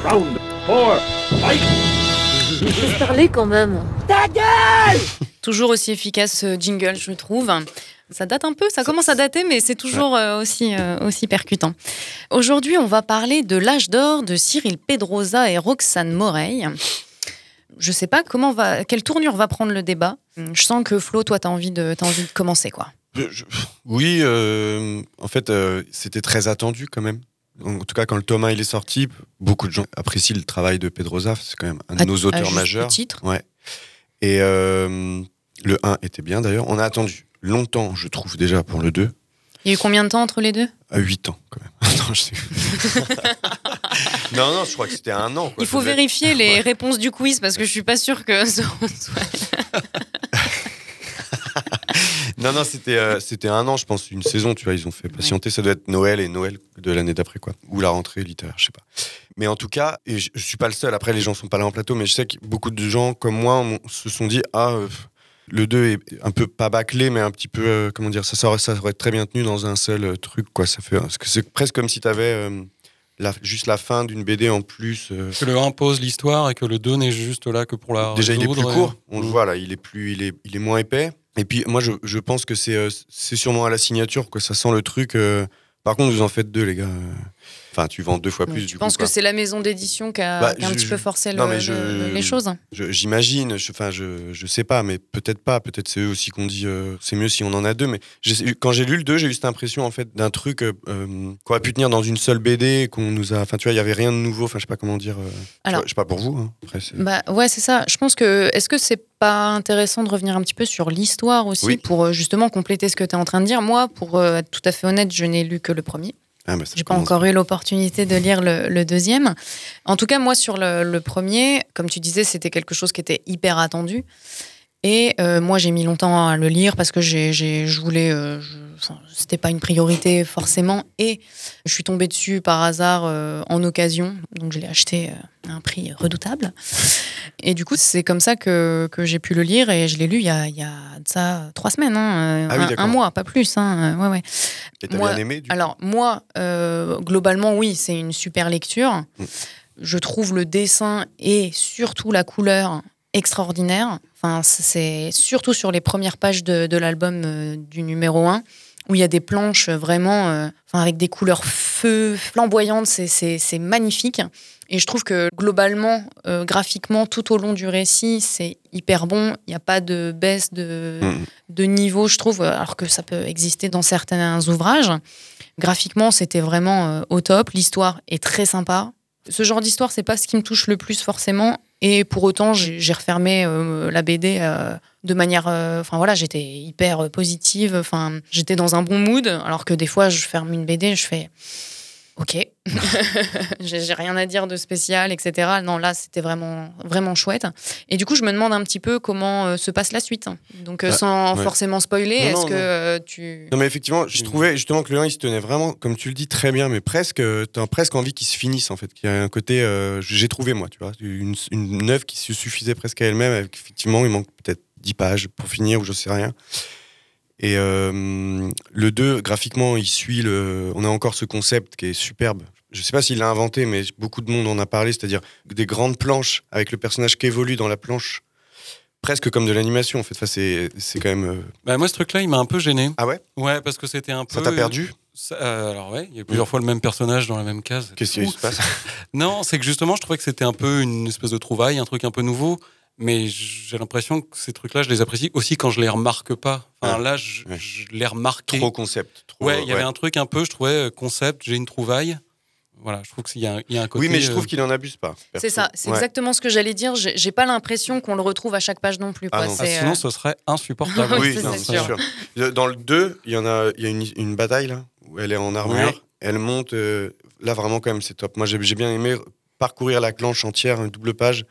O: Round 4, fight
A: Laisse parler quand même.
N: Ta gueule
C: Toujours aussi efficace ce jingle, je trouve. Ça date un peu, ça commence à dater, mais c'est toujours euh, aussi, euh, aussi percutant. Aujourd'hui, on va parler de l'âge d'or de Cyril Pedrosa et Roxane Moreil. Je sais pas comment va, quelle tournure va prendre le débat. Je sens que Flo, toi, t'as envie de, t'as envie de commencer, quoi.
E: Je- oui, euh, en fait, euh, c'était très attendu quand même. En tout cas, quand le tome 1 il est sorti, beaucoup de gens apprécient le travail de Pedrosa. C'est quand même un de
C: À-
E: nos
C: à
E: auteurs
C: juste
E: majeurs.
C: titre.
E: Ouais. Et euh, le 1 était bien d'ailleurs. On a attendu longtemps, je trouve, déjà pour le 2.
C: Il y a eu combien de temps entre les deux?
E: À 8 ans, quand même. non, je sais- non, non, je crois que c'était un an. quoi.
C: Il faut vérifier les réponses du quiz parce que je suis pas sûre que ce soit.
E: Non, non, c'était euh, c'était un an, je pense, une saison, tu vois, ils ont fait patienter. Ça doit être Noël et Noël de l'année d'après, quoi. Ou la rentrée littéraire, je sais pas. Mais en tout cas, et je, je suis pas le seul, après les gens sont pas là en plateau, mais je sais que beaucoup de gens comme moi on- se sont dit Ah, euh, Le 2 est un peu pas bâclé, mais un petit peu, euh, comment dire, ça, ça, aurait, ça aurait très bien tenu dans un seul euh, truc, quoi. Ça fait, parce que c'est presque comme si t'avais euh, la, juste la fin d'une BD en plus. euh.
D: Que le 1 pose l'histoire et que le 2 n'est juste là que pour la.
E: Déjà, il est plus
D: et-
E: court, on le voit là, il est, plus, il est, il est moins épais. Et puis, moi, je, je pense que c'est euh, sûrement à la signature, quoi. Ça sent le truc. euh, Par contre, vous en faites deux, les gars. Enfin, tu vends deux fois plus,
C: Je
E: du
C: pense
E: coup.
C: que c'est la maison d'édition qui a,
E: Bah,
C: qui a un
E: je-
C: petit
E: je-
C: peu forcé
E: non,
C: le-
E: mais je-
C: le- les choses.
E: Je- J'imagine, je, enfin, je, je sais pas, mais peut-être pas. Peut-être c'est eux aussi qu'on dit euh, c'est mieux si on en a deux. Mais quand j'ai lu le 2, j'ai eu cette impression en fait d'un truc euh, euh, qu'on aurait pu tenir dans une seule BD, qu'on nous a. Enfin, tu vois, il y avait rien de nouveau. Enfin, je sais pas comment dire. euh,
C: Alors-
E: vois, je sais pas pour vous. hein. Après,
C: Bah ouais, c'est ça. Je pense que est-ce que c'est pas intéressant de revenir un petit peu sur l'histoire aussi
E: Oui.
C: pour euh, justement compléter ce que tu es en train de dire? Moi, pour être tout à fait honnête, je n'ai lu que le premier.
E: Ah, bah,
C: J'ai pas encore eu l'opportunité de lire le, le deuxième. En tout cas, moi, sur le, le premier, comme tu disais, c'était quelque chose qui était hyper attendu. Et euh, moi, j'ai mis longtemps à le lire parce que j'ai, j'ai- je voulais. euh, c'était pas une priorité forcément. Et je suis tombée dessus par hasard euh, en occasion. Donc, je l'ai acheté euh, à un prix redoutable. Et du coup, c'est comme ça que, que j'ai pu le lire. Et je l'ai lu il y a, il y a ça trois semaines, hein,
E: Ah oui,
C: un- mois, pas plus. Hein, ouais, ouais.
E: Et t'as bien aimé, du
C: Alors, moi, globalement, oui, c'est une super lecture.
E: Mm.
C: Je trouve le dessin et surtout la couleur extraordinaire. Enfin, c'est surtout sur les premières pages de, de l'album euh, du numéro 1 où il y a des planches vraiment euh, enfin, avec des couleurs feu, flamboyantes. C'est- magnifique. Et je trouve que globalement, euh, graphiquement, tout au long du récit, c'est hyper bon. Il n'y a pas de baisse de,
E: Mm.
C: de niveau, je trouve, alors que ça peut exister dans certains ouvrages. Graphiquement, c'était vraiment euh, au top. L'histoire est très sympa. Ce genre d'histoire, c'est pas ce qui me touche le plus forcément. Et pour autant, j'ai refermé euh, la BD euh, de manière. euh, Enfin voilà, j'étais hyper euh, positive. Enfin, j'étais dans un bon mood. Alors que des fois, je ferme une BD, je fais. Ok, j'ai rien à dire de spécial, etc. Non, là, c'était vraiment, vraiment chouette. Et du coup, je me demande un petit peu comment euh, se passe la suite. Donc, euh,
E: Bah,
C: sans
E: ouais.
C: forcément spoiler, est-ce que euh, tu.
E: Non mais effectivement, je trouvais justement que le 1 il se tenait vraiment, comme tu le dis très bien, mais presque, euh, t'as presque envie qu'il se finisse en fait, qu'il y a un côté, euh, j'ai trouvé moi, tu vois, une, une œuvre qui se suffisait presque à elle-même, avec effectivement il manque peut-être 10 pages pour finir ou je sais rien. Et euh, le 2, graphiquement, il suit le. On a encore ce concept qui est superbe. Je sais pas s'il l'a inventé, mais beaucoup de monde en a parlé, c'est-à-dire des grandes planches avec le personnage qui évolue dans la planche, presque comme de l'animation en fait. Enfin, c'est c'est quand même. euh,
D: Bah, moi, ce truc-là, il m'a un peu gêné.
E: Ah ouais?
D: Ouais, parce que c'était un peu.
E: Ça t'a perdu?
D: Ça- euh, Alors, ouais, il y a plusieurs fois le même personnage dans la même case.
E: Qu'est-ce qui se passe?
D: Non, c'est que justement, je trouvais que c'était un peu une espèce de trouvaille, un truc un peu nouveau. Mais j'ai l'impression que ces trucs-là, je les apprécie aussi quand je les remarque pas. Enfin,
E: Ouais.
D: là, je,
E: Ouais.
D: je l'ai remarqué.
E: Trop concept. trop-
D: ouais, il y avait un truc un peu, je trouvais, euh, concept, j'ai une trouvaille. Voilà, je trouve qu'il y, a un- il y a un côté.
E: Oui, mais je
D: euh,
E: trouve qu'il en abuse pas.
C: C'est ça, c'est
E: Ouais.
C: exactement ce que j'allais dire. J'ai pas l'impression qu'on le retrouve à chaque page non plus.
E: Ah
C: quoi.
E: non.
D: ah, sinon,
C: euh,
D: ce serait insupportable.
E: Oui,
C: c'est sûr.
E: sûr. Dans le 2, il y en a, il y a une, une bataille là, où elle est en armure,
D: Ouais.
E: elle monte. euh, là, vraiment, quand même, c'est top. Moi, j'ai j'ai bien aimé parcourir la planche entière, une double page,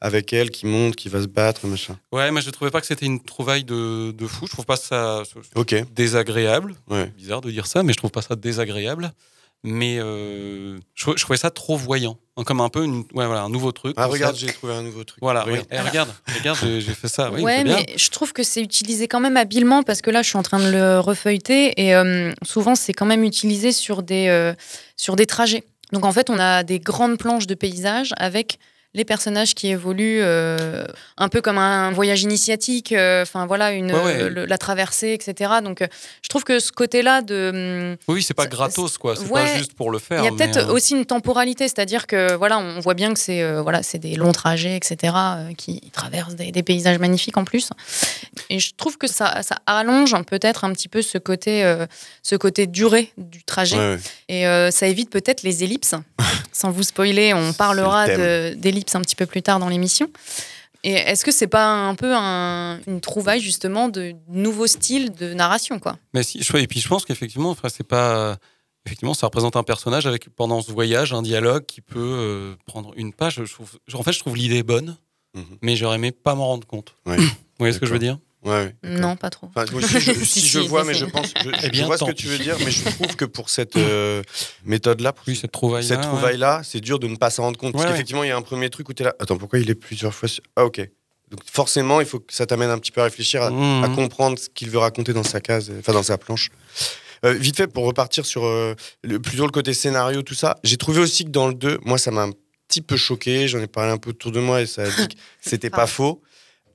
E: avec elle qui monte, qui va se battre, machin.
D: Ouais, mais je trouvais pas que c'était une trouvaille de, de fou. Je trouve pas ça désagréable.
E: Ouais.
D: Bizarre de dire ça, mais je trouve pas ça désagréable. Mais euh, je, je trouvais ça trop voyant. Hein, Comme un peu une, ouais, voilà, un nouveau truc.
E: Ah, regarde, j'ai trouvé un nouveau truc.
D: Voilà,
E: Regarde.
D: Eh, regarde, regarde, j'ai fait ça. Oui,
C: ouais,
D: bien.
C: mais je trouve que c'est utilisé quand même habilement parce que là, je suis en train de le refeuilleter et euh, souvent, c'est quand même utilisé sur des, euh, sur des trajets. Donc en fait, on a des grandes planches de paysages avec les personnages qui évoluent euh, un peu comme un voyage initiatique, euh, enfin voilà, une,
D: Ouais, ouais.
C: le- la traversée, etc. Donc euh, je trouve que ce côté-là de... hum,
D: Oui, c'est pas gratos, quoi. C'est
C: Ouais,
D: pas juste pour le faire.
C: Il y a peut-être
D: euh,
C: aussi une temporalité, c'est-à-dire que voilà, on voit bien que c'est euh, voilà, c'est des longs trajets, etc., euh, qui traversent des, des paysages magnifiques en plus. Et je trouve que ça, ça allonge peut-être un petit peu ce côté, euh, ce côté durée du trajet.
E: Ouais, ouais.
C: Et euh, ça évite peut-être les ellipses. Sans vous spoiler, on parlera
E: C'est
C: d'ellipses un petit peu plus tard dans l'émission. Et est-ce que c'est pas un peu un- une trouvaille justement de nouveaux styles de narration, quoi?
D: Mais si, je- et puis je pense qu'effectivement, enfin, c'est pas. Effectivement, ça représente un personnage avec pendant ce voyage un dialogue qui peut euh, prendre une page. Je trouve, en fait, je trouve l'idée bonne,
E: Mhm.
D: mais j'aurais aimé pas m'en rendre compte.
E: Ouais.
D: Vous voyez ce que je veux dire?
E: Ouais.
C: Non, pas trop.
E: Enfin, moi aussi, je,
C: Si,
E: si,
C: si,
E: je vois,
C: si,
E: mais
C: si.
E: je pense, je, je
D: Eh bien,
E: vois ce que tu veux dire, mais je trouve que pour cette euh, méthode-là, pour
D: Oui, cette trouvaille.
E: cette trouvaille-là, c'est dur de ne pas s'en rendre compte. Parce
D: Ouais,
E: qu'effectivement, il y a un premier truc où tu es là. Attends, pourquoi il est plusieurs fois sur- Ah, ok. Donc forcément, il faut que ça t'amène un petit peu à réfléchir, à, à comprendre ce qu'il veut raconter dans sa case, enfin dans sa planche. Euh, vite fait, pour repartir sur euh, le, plutôt le côté scénario, tout ça, j'ai trouvé aussi que dans le 2, moi ça m'a un petit peu choqué, j'en ai parlé un peu autour de moi et ça a dit que c'était pas faux.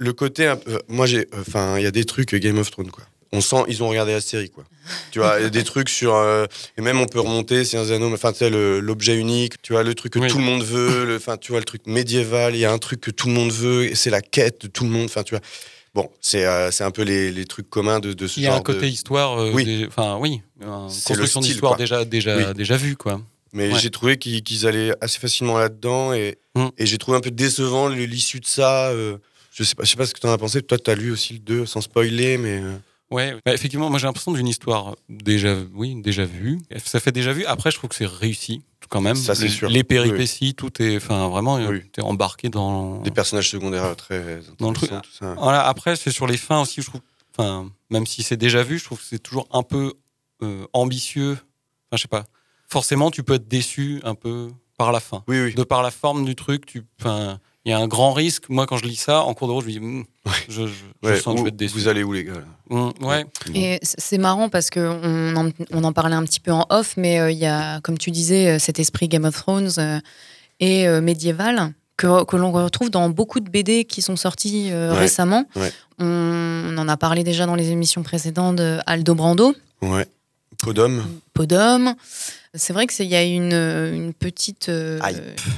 E: Le côté, un peu- moi j'ai, enfin, il y a des trucs Game of Thrones quoi. On sent, ils ont regardé la série quoi. Tu vois, y a des trucs sur, euh, et même on peut remonter, c'est un enfin tu l'objet unique, tu vois le truc que tout le monde veut, enfin tu vois le truc médiéval, il y a un truc que tout le monde veut, et c'est la quête de tout le monde, enfin tu vois. Bon, c'est euh, un peu les, les trucs communs de, de ce
D: Il y a
E: genre
D: un côté
E: de-
D: histoire, euh,
E: Oui.
D: enfin oui, une construction d'histoire déjà, déjà,
E: Oui.
D: déjà vue quoi.
E: Mais
D: Ouais.
E: j'ai trouvé qu'ils allaient assez facilement là-dedans et,
D: Mm.
E: et j'ai trouvé un peu décevant l'issue de ça. euh, je sais pas, je sais pas ce que tu en as pensé. Toi, tu as lu aussi le 2 sans spoiler, mais. euh,
D: Ouais, bah, effectivement, moi j'ai l'impression d'une histoire déjà, oui, déjà vue. Ça fait déjà vu. Après, je trouve que c'est réussi quand même.
E: Ça, c'est sûr.
D: Les péripéties, tout est, enfin vraiment,
E: Oui.
D: t'es embarqué dans
E: Des personnages secondaires très
D: dans le truc.
E: intéressants, tout ça.
D: Voilà. Après, c'est sur les fins aussi. Je trouve, enfin, même si c'est déjà vu, je trouve que c'est toujours un peu euh, ambitieux. Enfin, je sais pas. Forcément, tu peux être déçu un peu par la fin.
E: Oui, oui.
D: De par la forme du truc, tu, enfin, il y a un grand risque. Moi, quand je lis ça en cours de route, je me dis, Hmm, je, je- je
E: Ouais,
D: sens que je
E: où-
D: vais être déçu.
E: Vous allez où, les gars
D: Hmm, ouais.
C: Et c'est marrant parce qu'on en, on en parlait un petit peu en off, mais euh, il y a, comme tu disais, euh, cet esprit Game of Thrones euh, et euh, médiéval que, que l'on retrouve dans beaucoup de BD qui sont sortis euh,
E: Ouais,
C: récemment.
E: ouais.
C: On, on en a parlé déjà dans les émissions précédentes de Aldo Brando,
E: Ouais. Podum.
C: Podum. C'est vrai qu'il y a une, une petite euh,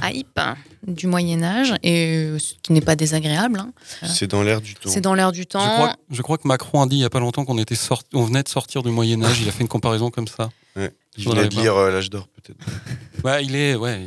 C: hype du Moyen-Âge, et euh, ce qui n'est pas désagréable. hein.
E: C'est dans l'air du temps.
C: C'est dans l'air du
D: Je
C: temps.
D: crois, je crois que Macron a dit il y a pas longtemps qu'on était sorti, on venait de sortir du Moyen Âge. Il a fait une comparaison comme ça.
E: Ouais. Il venait de lire euh, L'âge d'or, peut-être.
D: Ouais, il est, ouais,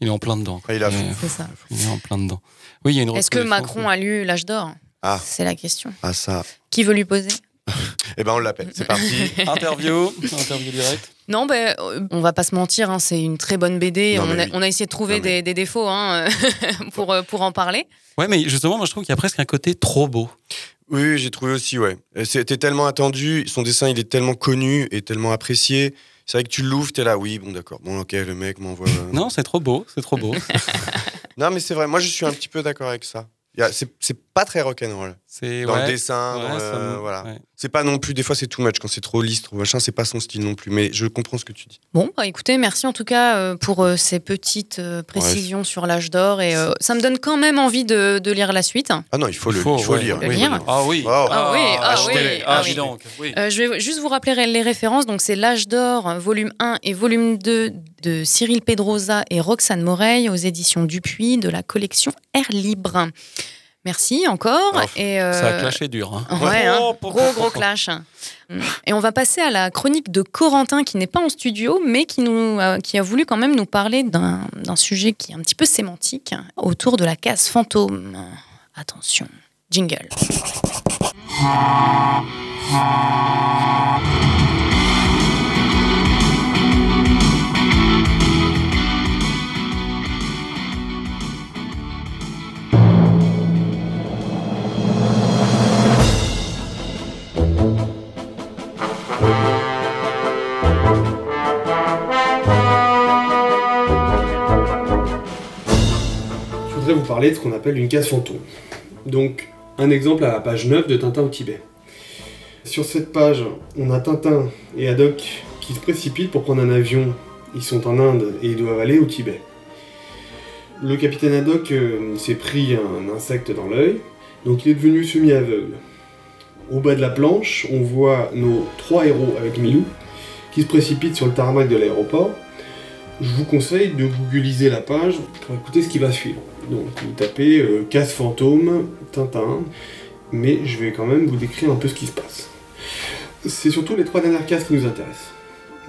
D: il est en plein dedans.
E: Ah, il est à
D: est-
C: ça.
D: Il est en plein dedans. Oui, il y a une
C: Est-ce que. Macron a lu L'âge d'or?
E: Ah.
C: C'est la question.
E: Ah, ça.
C: Qui veut lui poser?
E: Eh ben, on l'appelle. C'est parti.
D: Interview, interview direct.
C: Non, ben, euh, on va pas se mentir, hein, c'est une très bonne BD.
D: Non,
C: on, a,
D: oui.
C: on a essayé de trouver
D: Non, mais-
C: des, des défauts hein, pour, euh, pour en parler.
D: Ouais, mais justement, moi je trouve qu'il y a presque un côté trop beau.
E: Oui, j'ai trouvé aussi, ouais. C'était tellement attendu, son dessin, il est tellement connu et tellement apprécié. C'est vrai que tu l'ouvres, t'es là, oui, bon, d'accord. Bon, ok, le mec m'envoie.
D: Non, c'est trop beau, c'est trop beau.
E: non, mais c'est vrai, moi, je suis un petit peu d'accord avec ça. C'est pas très rock'n'roll.
D: C'est
E: Dans
D: ouais,
E: le dessin,
D: ouais,
E: dans le-
D: ça me-
E: voilà.
D: ouais.
E: C'est pas non plus, des fois, c'est too much. Quand c'est trop lisse, trop machin, c'est pas son style non plus. Mais je comprends ce que tu dis.
C: Bon, bah, écoutez, merci en tout cas euh, pour euh, ces petites euh, précisions sur l'âge d'or. Et euh, ça me donne quand même envie de, de lire la suite.
E: Ah non, il faut, le,
D: faut,
E: il faut lire.
C: le
E: il faut
C: lire.
E: lire.
D: Ah oui.
C: Ah oui, ah oui, ah
D: Ah,
C: oui.
D: donc. Oui.
C: Euh, je vais juste vous rappeler les références. Donc, c'est L'âge d'or, volume 1 et volume 2 de Cyril Pedrosa et Roxane Moreil aux éditions Dupuis de la collection Air Libre. Merci encore. et, euh,
D: Ça a clashé dur. hein.
C: Ouais, hein.
D: Oh,
C: gros gros clash. Et on va passer à la chronique de Corentin qui n'est pas en studio mais qui, nous, euh, qui a voulu quand même nous parler d'un d'un sujet qui est un petit peu sémantique autour de la case fantôme. Attention, jingle.
P: Je voudrais vous parler de ce qu'on appelle une case fantôme. Donc, un exemple à la page 9 de Tintin au Tibet. Sur cette page, on a Tintin et Haddock qui se précipitent pour prendre un avion. Ils sont en Inde et ils doivent aller au Tibet. Le capitaine Haddock euh, s'est pris un insecte dans l'œil, donc il est devenu semi-aveugle. Au bas de la planche, on voit nos trois héros avec Milou qui se précipitent sur le tarmac de l'aéroport. Je vous conseille de googliser la page pour écouter ce qui va suivre. Donc vous tapez euh, case fantôme, Tintin, mais je vais quand même vous décrire un peu ce qui se passe. C'est surtout les trois dernières cases qui nous intéressent.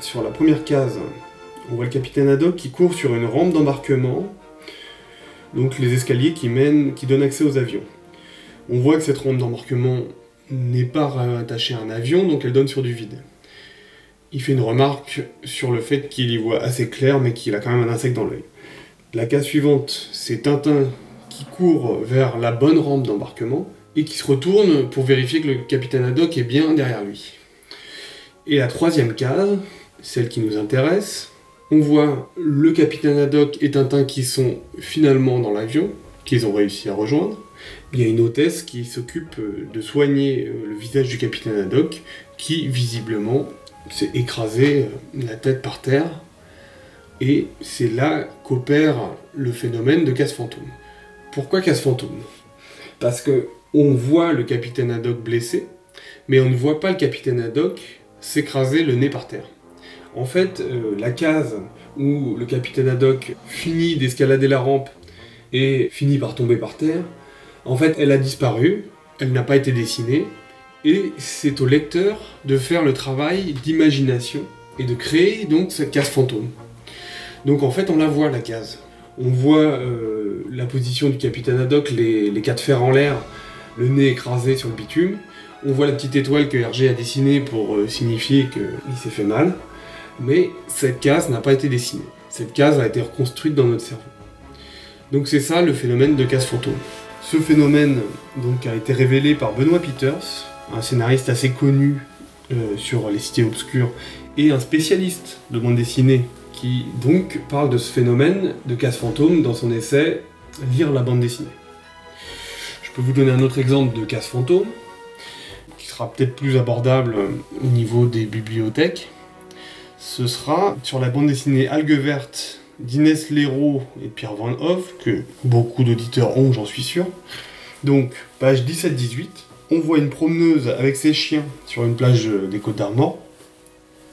P: Sur la première case, on voit le capitaine Haddock qui court sur une rampe d'embarquement, donc les escaliers qui mènent, qui donnent accès aux avions. On voit que cette rampe d'embarquement n'est pas rattachée à un avion, donc elle donne sur du vide. Il fait une remarque sur le fait qu'il y voit assez clair, mais qu'il a quand même un insecte dans l'œil. La case suivante, c'est Tintin qui court vers la bonne rampe d'embarquement et qui se retourne pour vérifier que le capitaine Haddock est bien derrière lui. Et la troisième case, celle qui nous intéresse, on voit le capitaine Haddock et Tintin qui sont finalement dans l'avion, qu'ils ont réussi à rejoindre, il y a une hôtesse qui s'occupe euh, de soigner euh, le visage du capitaine Haddock, qui visiblement s'est écrasé euh, la tête par terre. Et c'est là qu'opère le phénomène de casse fantôme. Pourquoi casse fantôme? Parce que on voit le capitaine Haddock blessé, mais on ne voit pas le capitaine Haddock s'écraser le nez par terre. En fait, la case où le capitaine Haddock finit d'escalader la rampe et finit par tomber par terre, en fait, elle a disparu, elle n'a pas été dessinée, et c'est au lecteur de faire le travail d'imagination et de créer donc cette case fantôme. Donc en fait, on la voit la case. On voit euh, la position du capitaine Haddock, les, quatre fers en l'air, le nez écrasé sur le bitume. On voit la petite étoile que Hergé a dessinée pour euh, signifier qu'il s'est fait mal. Mais cette case n'a pas été dessinée. Cette case a été reconstruite dans notre cerveau. Donc c'est ça le phénomène de case fantôme. Ce phénomène a été révélé par Benoît Peters, un scénariste assez connu euh, sur les cités obscures et un spécialiste de bande dessinée qui donc parle de ce phénomène de case fantôme dans son essai Lire la bande dessinée. Je peux vous donner un autre exemple de case fantôme qui sera peut-être plus abordable au niveau des bibliothèques. Ce sera sur la bande dessinée Algue verte d'Inès Léraud et Pierre Van Hoff, que beaucoup d'auditeurs ont, j'en suis sûr. Donc, page 17-18, on voit une promeneuse avec ses chiens sur une plage des Côtes d'Armor.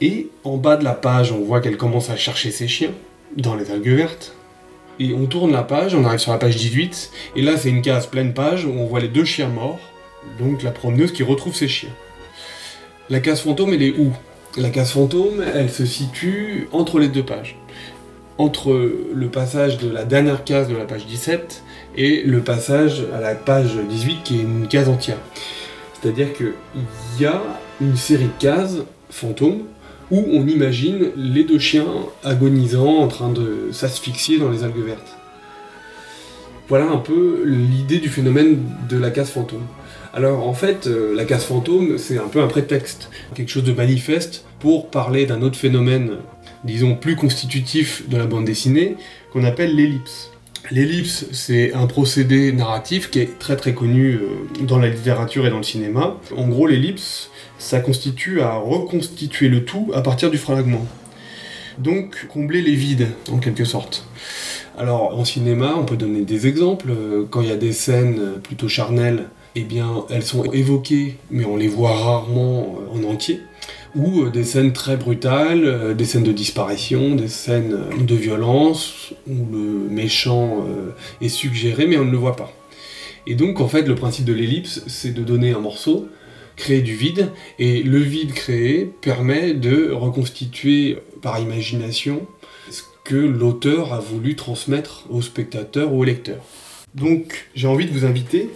P: Et en bas de la page, on voit qu'elle commence à chercher ses chiens dans les algues vertes. Et on tourne la page, on arrive sur la page 18, et là c'est une case pleine page où on voit les deux chiens morts, donc la promeneuse qui retrouve ses chiens. La case fantôme, elle est où? La case fantôme, elle se situe entre les deux pages. Entre le passage de la dernière case de la page 17 et le passage à la page 18 qui est une case entière. C'est-à-dire qu'il y a une série de cases fantômes où on imagine les deux chiens agonisant en train de s'asphyxier dans les algues vertes. Voilà un peu l'idée du phénomène de la case fantôme. Alors en fait, euh, la case fantôme, c'est un peu un prétexte, quelque chose de manifeste pour parler d'un autre phénomène, disons plus constitutif de la bande dessinée, qu'on appelle l'ellipse. L'ellipse, c'est un procédé narratif qui est très très connu euh, dans la littérature et dans le cinéma. En gros, l'ellipse, ça constitue à reconstituer le tout à partir du fragment. Donc, combler les vides, en quelque sorte. Alors, en cinéma, on peut donner des exemples. Euh, Quand il y a des scènes plutôt charnelles, eh bien, elles sont évoquées, mais on les voit rarement euh, en entier. Ou euh, des scènes très brutales, euh, des scènes de disparition, des scènes euh, de violence, où le méchant est suggéré, mais on ne le voit pas. Et donc, en fait, le principe de l'ellipse, c'est de donner un morceau, créer du vide, et le vide créé permet de reconstituer par imagination ce que l'auteur a voulu transmettre au spectateur ou au lecteur. Donc, j'ai envie de vous inviter,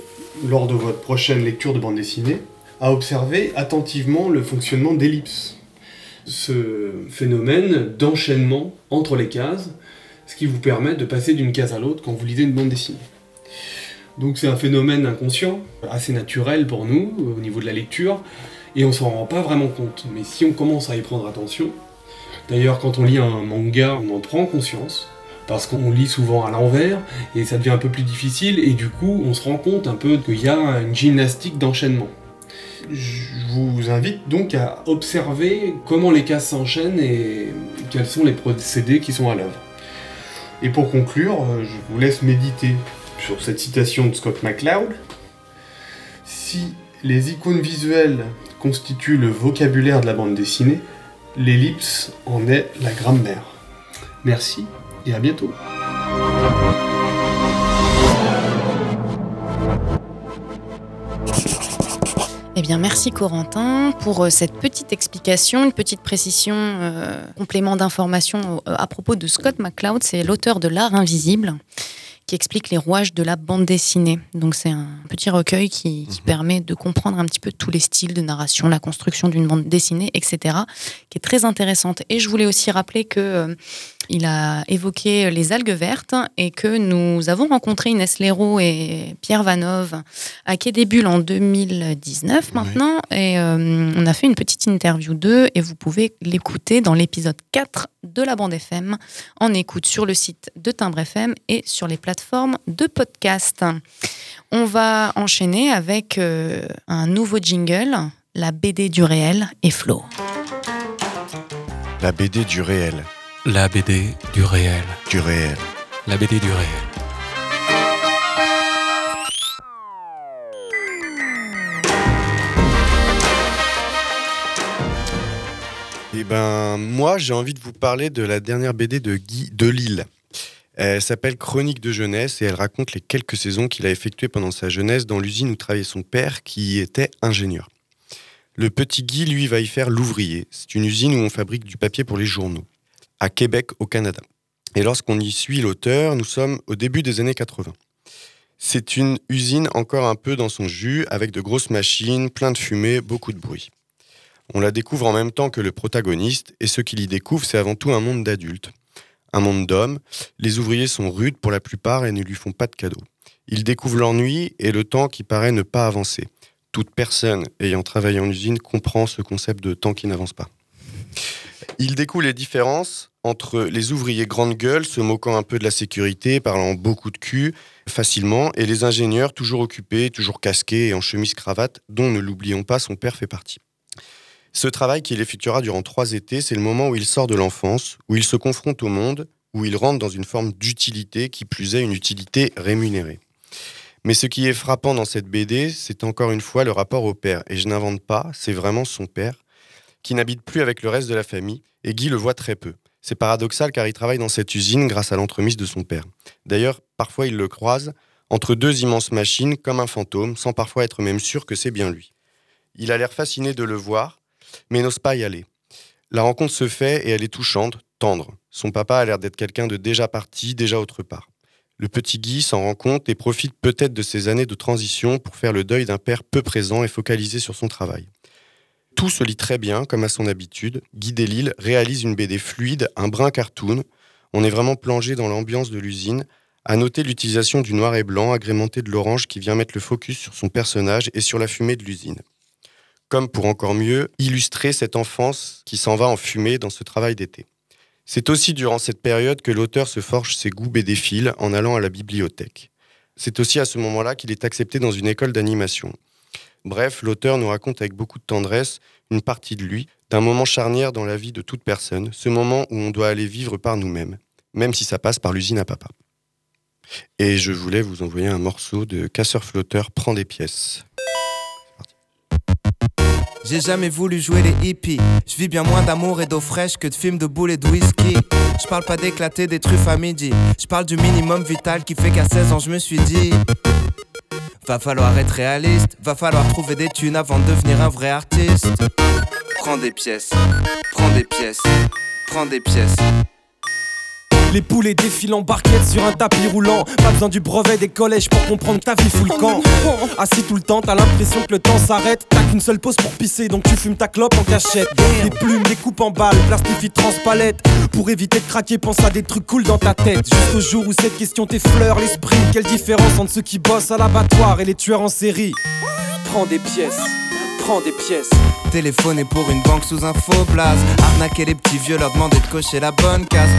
P: lors de votre prochaine lecture de bande dessinée, à observer attentivement le fonctionnement d'ellipse. Ce phénomène d'enchaînement entre les cases, ce qui vous permet de passer d'une case à l'autre quand vous lisez une bande dessinée. Donc c'est un phénomène inconscient, assez naturel pour nous au niveau de la lecture, et on s'en rend pas vraiment compte. Mais si on commence à y prendre attention, d'ailleurs quand on lit un manga, on en prend conscience, parce qu'on lit souvent à l'envers, et ça devient un peu plus difficile, et du coup on se rend compte un peu qu'il y a une gymnastique d'enchaînement. Je vous invite donc à observer comment les cases s'enchaînent et quels sont les procédés qui sont à l'œuvre. Et pour conclure, euh, je vous laisse méditer sur cette citation de Scott McCloud. Si les icônes visuelles constituent le vocabulaire de la bande dessinée, l'ellipse en est la grammaire. Merci et à bientôt.
C: Eh bien, merci Corentin pour euh, cette petite explication, une petite précision, euh, complément d'information euh, à propos de Scott McCloud. C'est l'auteur de L'Art invisible qui explique les rouages de la bande dessinée. Donc, c'est un petit recueil qui, qui permet de comprendre un petit peu tous les styles de narration, la construction d'une bande dessinée, etc., qui est très intéressante. Et je voulais aussi rappeler que il a évoqué les algues vertes et que nous avons rencontré Inès Leroux et Pierre Vanov à Quai des Bulles en 2019 maintenant. Et euh, on a fait une petite interview d'eux et vous pouvez l'écouter dans l'épisode 4 de la bande FM en écoute sur le site de Timbre FM et sur les plateformes de podcast. On va enchaîner avec euh, un nouveau jingle, la BD du réel et Flo.
E: La BD du réel.
D: La BD du réel.
E: Du réel.
D: La BD du réel.
E: Eh ben, moi, j'ai envie de vous parler de la dernière BD de Guy Delisle. Elle s'appelle Chronique de jeunesse et elle raconte les quelques saisons qu'il a effectuées pendant sa jeunesse dans l'usine où travaillait son père, qui était ingénieur. Le petit Guy, lui, va y faire l'ouvrier. C'est une usine où on fabrique du papier pour les journaux, à Québec, au Canada. Et lorsqu'on y suit l'auteur, nous sommes au début des années 80. C'est une usine encore un peu dans son jus, avec de grosses machines, plein de fumée, beaucoup de bruit. On la découvre en même temps que le protagoniste, et ce qu'il y découvre, c'est avant tout un monde d'adultes. Un monde d'hommes. Les ouvriers sont rudes pour la plupart et ne lui font pas de cadeaux. Il découvre l'ennui et le temps qui paraît ne pas avancer. Toute personne ayant travaillé en usine comprend ce concept de temps qui n'avance pas. Il découvre les différences entre les ouvriers grande gueule, se moquant un peu de la sécurité, parlant beaucoup de cul facilement, et les ingénieurs toujours occupés, toujours casqués et en chemise-cravate, dont, ne l'oublions pas, son père fait partie. Ce travail qu'il effectuera durant trois étés, c'est le moment où il sort de l'enfance, où il se confronte au monde, où il rentre dans une forme d'utilité, qui plus est une utilité rémunérée. Mais ce qui est frappant dans cette BD, c'est encore une fois le rapport au père. Et je n'invente pas, c'est vraiment son père, qui n'habite plus avec le reste de la famille, et Guy le voit très peu. C'est paradoxal car il travaille dans cette usine grâce à l'entremise de son père. D'ailleurs, parfois il le croise entre deux immenses machines comme un fantôme, sans parfois être même sûr que c'est bien lui. Il a l'air fasciné de le voir, mais n'ose pas y aller. La rencontre se fait et elle est touchante, tendre. Son papa a l'air d'être quelqu'un de déjà parti, déjà autre part. Le petit Guy s'en rend compte et profite peut-être de ces années de transition pour faire le deuil d'un père peu présent et focalisé sur son travail. Tout se lit très bien, comme à son habitude. Guy Delisle réalise une BD fluide, un brin cartoon. On est vraiment plongé dans l'ambiance de l'usine. À noter l'utilisation du noir et blanc agrémenté de l'orange qui vient mettre le focus sur son personnage et sur la fumée de l'usine. Comme pour encore mieux illustrer cette enfance qui s'en va en fumée dans ce travail d'été. C'est aussi durant cette période que l'auteur se forge ses goûts bédéphiles en allant à la bibliothèque. C'est aussi à ce moment-là qu'il est accepté dans une école d'animation. Bref, l'auteur nous raconte avec beaucoup de tendresse une partie de lui, d'un moment charnière dans la vie de toute personne, ce moment où on doit aller vivre par nous-mêmes, même si ça passe par l'usine à papa. Et je voulais vous envoyer un morceau de Casseur Flotteur prend des pièces.
Q: J'ai jamais voulu jouer les hippies. Je vis bien moins d'amour et d'eau fraîche que de films de boules et de whisky. Je parle pas d'éclater des truffes à midi. Je parle du minimum vital qui fait qu'à 16 ans je me suis dit. Va falloir être réaliste, va falloir trouver des thunes avant de devenir un vrai artiste. Prends des pièces, prends des pièces, prends des pièces.
R: Les poulets défilent en barquette sur un tapis roulant. Pas besoin du brevet des collèges pour comprendre ta vie fout le camp. Assis tout le temps, t'as l'impression que le temps s'arrête. T'as qu'une seule pause pour pisser, donc tu fumes ta clope en cachette. Des plumes, des coupes en balles, plastifie transpalette. Pour éviter de craquer, pense à des trucs cool dans ta tête. Jusqu'au jour où cette question t'effleure l'esprit. Quelle différence entre ceux qui bossent à l'abattoir et les tueurs en série? Prends des pièces. Prends des pièces.
Q: Téléphoner pour une banque sous un faux blaze. Arnaquer les petits vieux, leur demander de cocher la bonne case.